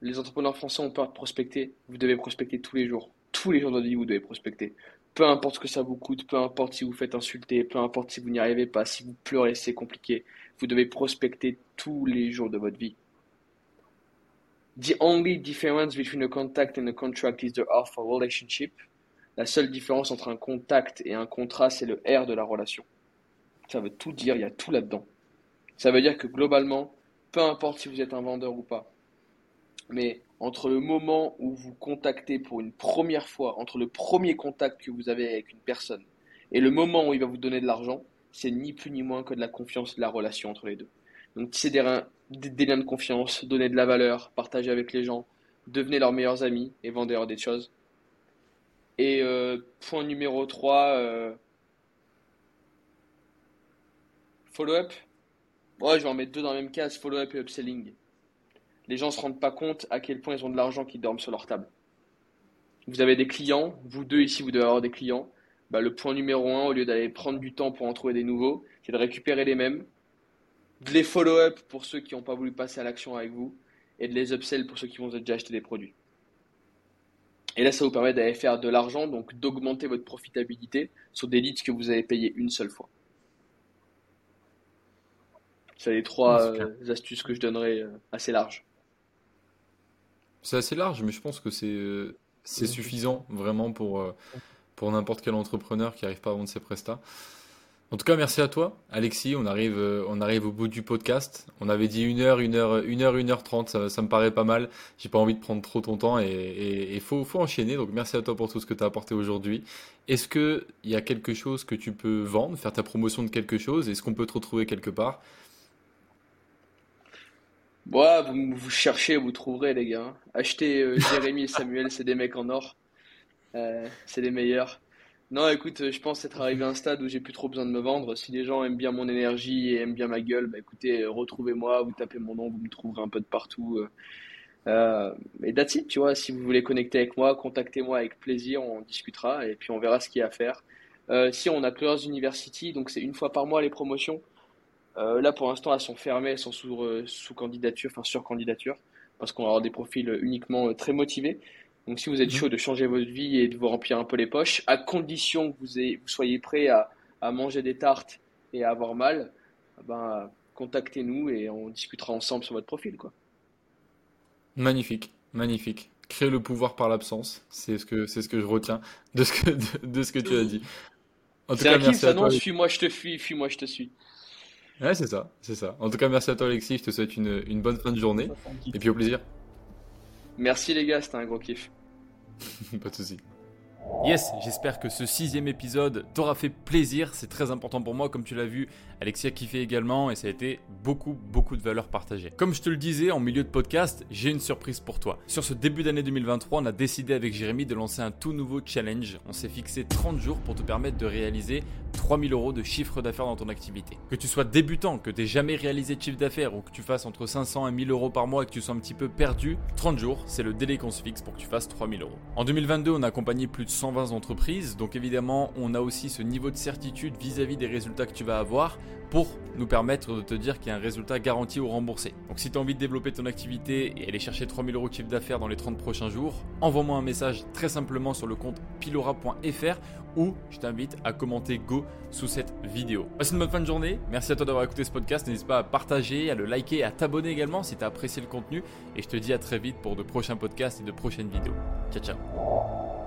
Les entrepreneurs français ont peur de prospecter. Vous devez prospecter tous les jours. Tous les jours de votre vie, vous devez prospecter. Peu importe ce que ça vous coûte, peu importe si vous faites insulter, peu importe si vous n'y arrivez pas, si vous pleurez, c'est compliqué. Vous devez prospecter tous les jours de votre vie. The only difference between a contact and a contract is the R for relationship. La seule différence entre un contact et un contrat, c'est le R de la relation. Ça veut tout dire, il y a tout là-dedans. Ça veut dire que globalement, peu importe si vous êtes un vendeur ou pas, mais entre le moment où vous contactez pour une première fois, entre le premier contact que vous avez avec une personne et le moment où il va vous donner de l'argent, c'est ni plus ni moins que de la confiance, de la relation entre les deux. Donc tisser des, liens de confiance, donner de la valeur, partager avec les gens, devenez leurs meilleurs amis et vendez leur des choses. Et euh, point numéro 3, follow-up. Ouais, je vais en mettre deux dans la même case, follow-up et upselling. Les gens se rendent pas compte à quel point ils ont de l'argent qui dorment sur leur table. Vous avez des clients, vous deux ici, vous devez avoir des clients. Bah, le point numéro un, au lieu d'aller prendre du temps pour en trouver des nouveaux, c'est de récupérer les mêmes, de les follow-up pour ceux qui n'ont pas voulu passer à l'action avec vous, et de les upsell pour ceux qui vont déjà acheter des produits. Et là, ça vous permet d'aller faire de l'argent, donc d'augmenter votre profitabilité sur des leads que vous avez payés une seule fois. C'est les trois euh, astuces que je donnerais euh, assez larges. C'est assez large, mais je pense que c'est euh, c'est suffisant vraiment pour, euh, pour n'importe quel entrepreneur qui n'arrive pas à vendre ses prestats. En tout cas, merci à toi, Alexis. On arrive, euh, on arrive au bout du podcast. On avait dit une heure, une heure, une heure, une heure trente. Ça, ça me paraît pas mal. J'ai pas envie de prendre trop ton temps et et faut, faut enchaîner. Donc, merci à toi pour tout ce que tu as apporté aujourd'hui. Est-ce que il y a quelque chose que tu peux vendre, faire ta promotion de quelque chose? Est-ce qu'on peut te retrouver quelque part? Bon, vous, vous cherchez, vous trouverez, les gars. Achetez euh, Jérémy et Samuel, c'est des mecs en or. Euh, c'est les meilleurs. Non, écoute, euh, je pense être arrivé à un stade où j'ai plus trop besoin de me vendre. Si les gens aiment bien mon énergie et aiment bien ma gueule, bah écoutez, retrouvez-moi, vous tapez mon nom, vous me trouverez un peu de partout. euh. Et that's it, tu vois. Si vous voulez connecter avec moi, contactez-moi avec plaisir, on discutera et puis on verra ce qu'il y a à faire. Euh, si on a Closers University, donc c'est une fois par mois les promotions. Euh, là, pour l'instant, elles sont fermées, elles sont sous, euh, sous candidature, enfin sur candidature, parce qu'on va avoir des profils uniquement euh, très motivés. Donc, si vous êtes Mhm. chaud de changer votre vie et de vous remplir un peu les poches, à condition que vous, ayez- vous soyez prêt à, à manger des tartes et à avoir mal, eh ben, contactez-nous et on discutera ensemble sur votre profil, quoi. Magnifique, magnifique. Créer le pouvoir par l'absence, c'est ce que c'est ce que je retiens de ce que de, de ce que tu as dit. En tout C'est cas, un kiff, ça, toi. non? Suis-moi, je te fuis, fuis-moi, je te suis. Ouais, c'est ça, c'est ça. En tout cas, merci à toi, Alexis. Je te souhaite une, une bonne fin de journée et puis au plaisir. Merci, les gars, c'était un gros kiff. Pas de souci. Yes, j'espère que ce sixième épisode t'aura fait plaisir. C'est très important pour moi, comme tu l'as vu. Alexis a kiffé également et ça a été beaucoup, beaucoup de valeur partagée. Comme je te le disais en milieu de podcast, j'ai une surprise pour toi. Sur ce début d'année 2023, on a décidé avec Jérémy de lancer un tout nouveau challenge. On s'est fixé 30 jours pour te permettre de réaliser 3000 euros de chiffre d'affaires dans ton activité. Que tu sois débutant, que tu jamais réalisé de chiffre d'affaires ou que tu fasses entre 500 et 1000 euros par mois et que tu sois un petit peu perdu, 30 jours, c'est le délai qu'on se fixe pour que tu fasses 3000 euros. En 2022, on a accompagné plus de 120 entreprises, donc évidemment, on a aussi ce niveau de certitude vis-à-vis des résultats que tu vas avoir pour nous permettre de te dire qu'il y a un résultat garanti ou remboursé. Donc si tu as envie de développer ton activité et aller chercher 3000 euros de chiffre d'affaires dans les 30 prochains jours, envoie-moi un message très simplement sur le compte pilora.fr ou je t'invite à commenter Go sous cette vidéo. Passe une bonne fin de journée, merci à toi d'avoir écouté ce podcast, n'hésite pas à partager, à le liker à t'abonner également si tu as apprécié le contenu et je te dis à très vite pour de prochains podcasts et de prochaines vidéos. Ciao ciao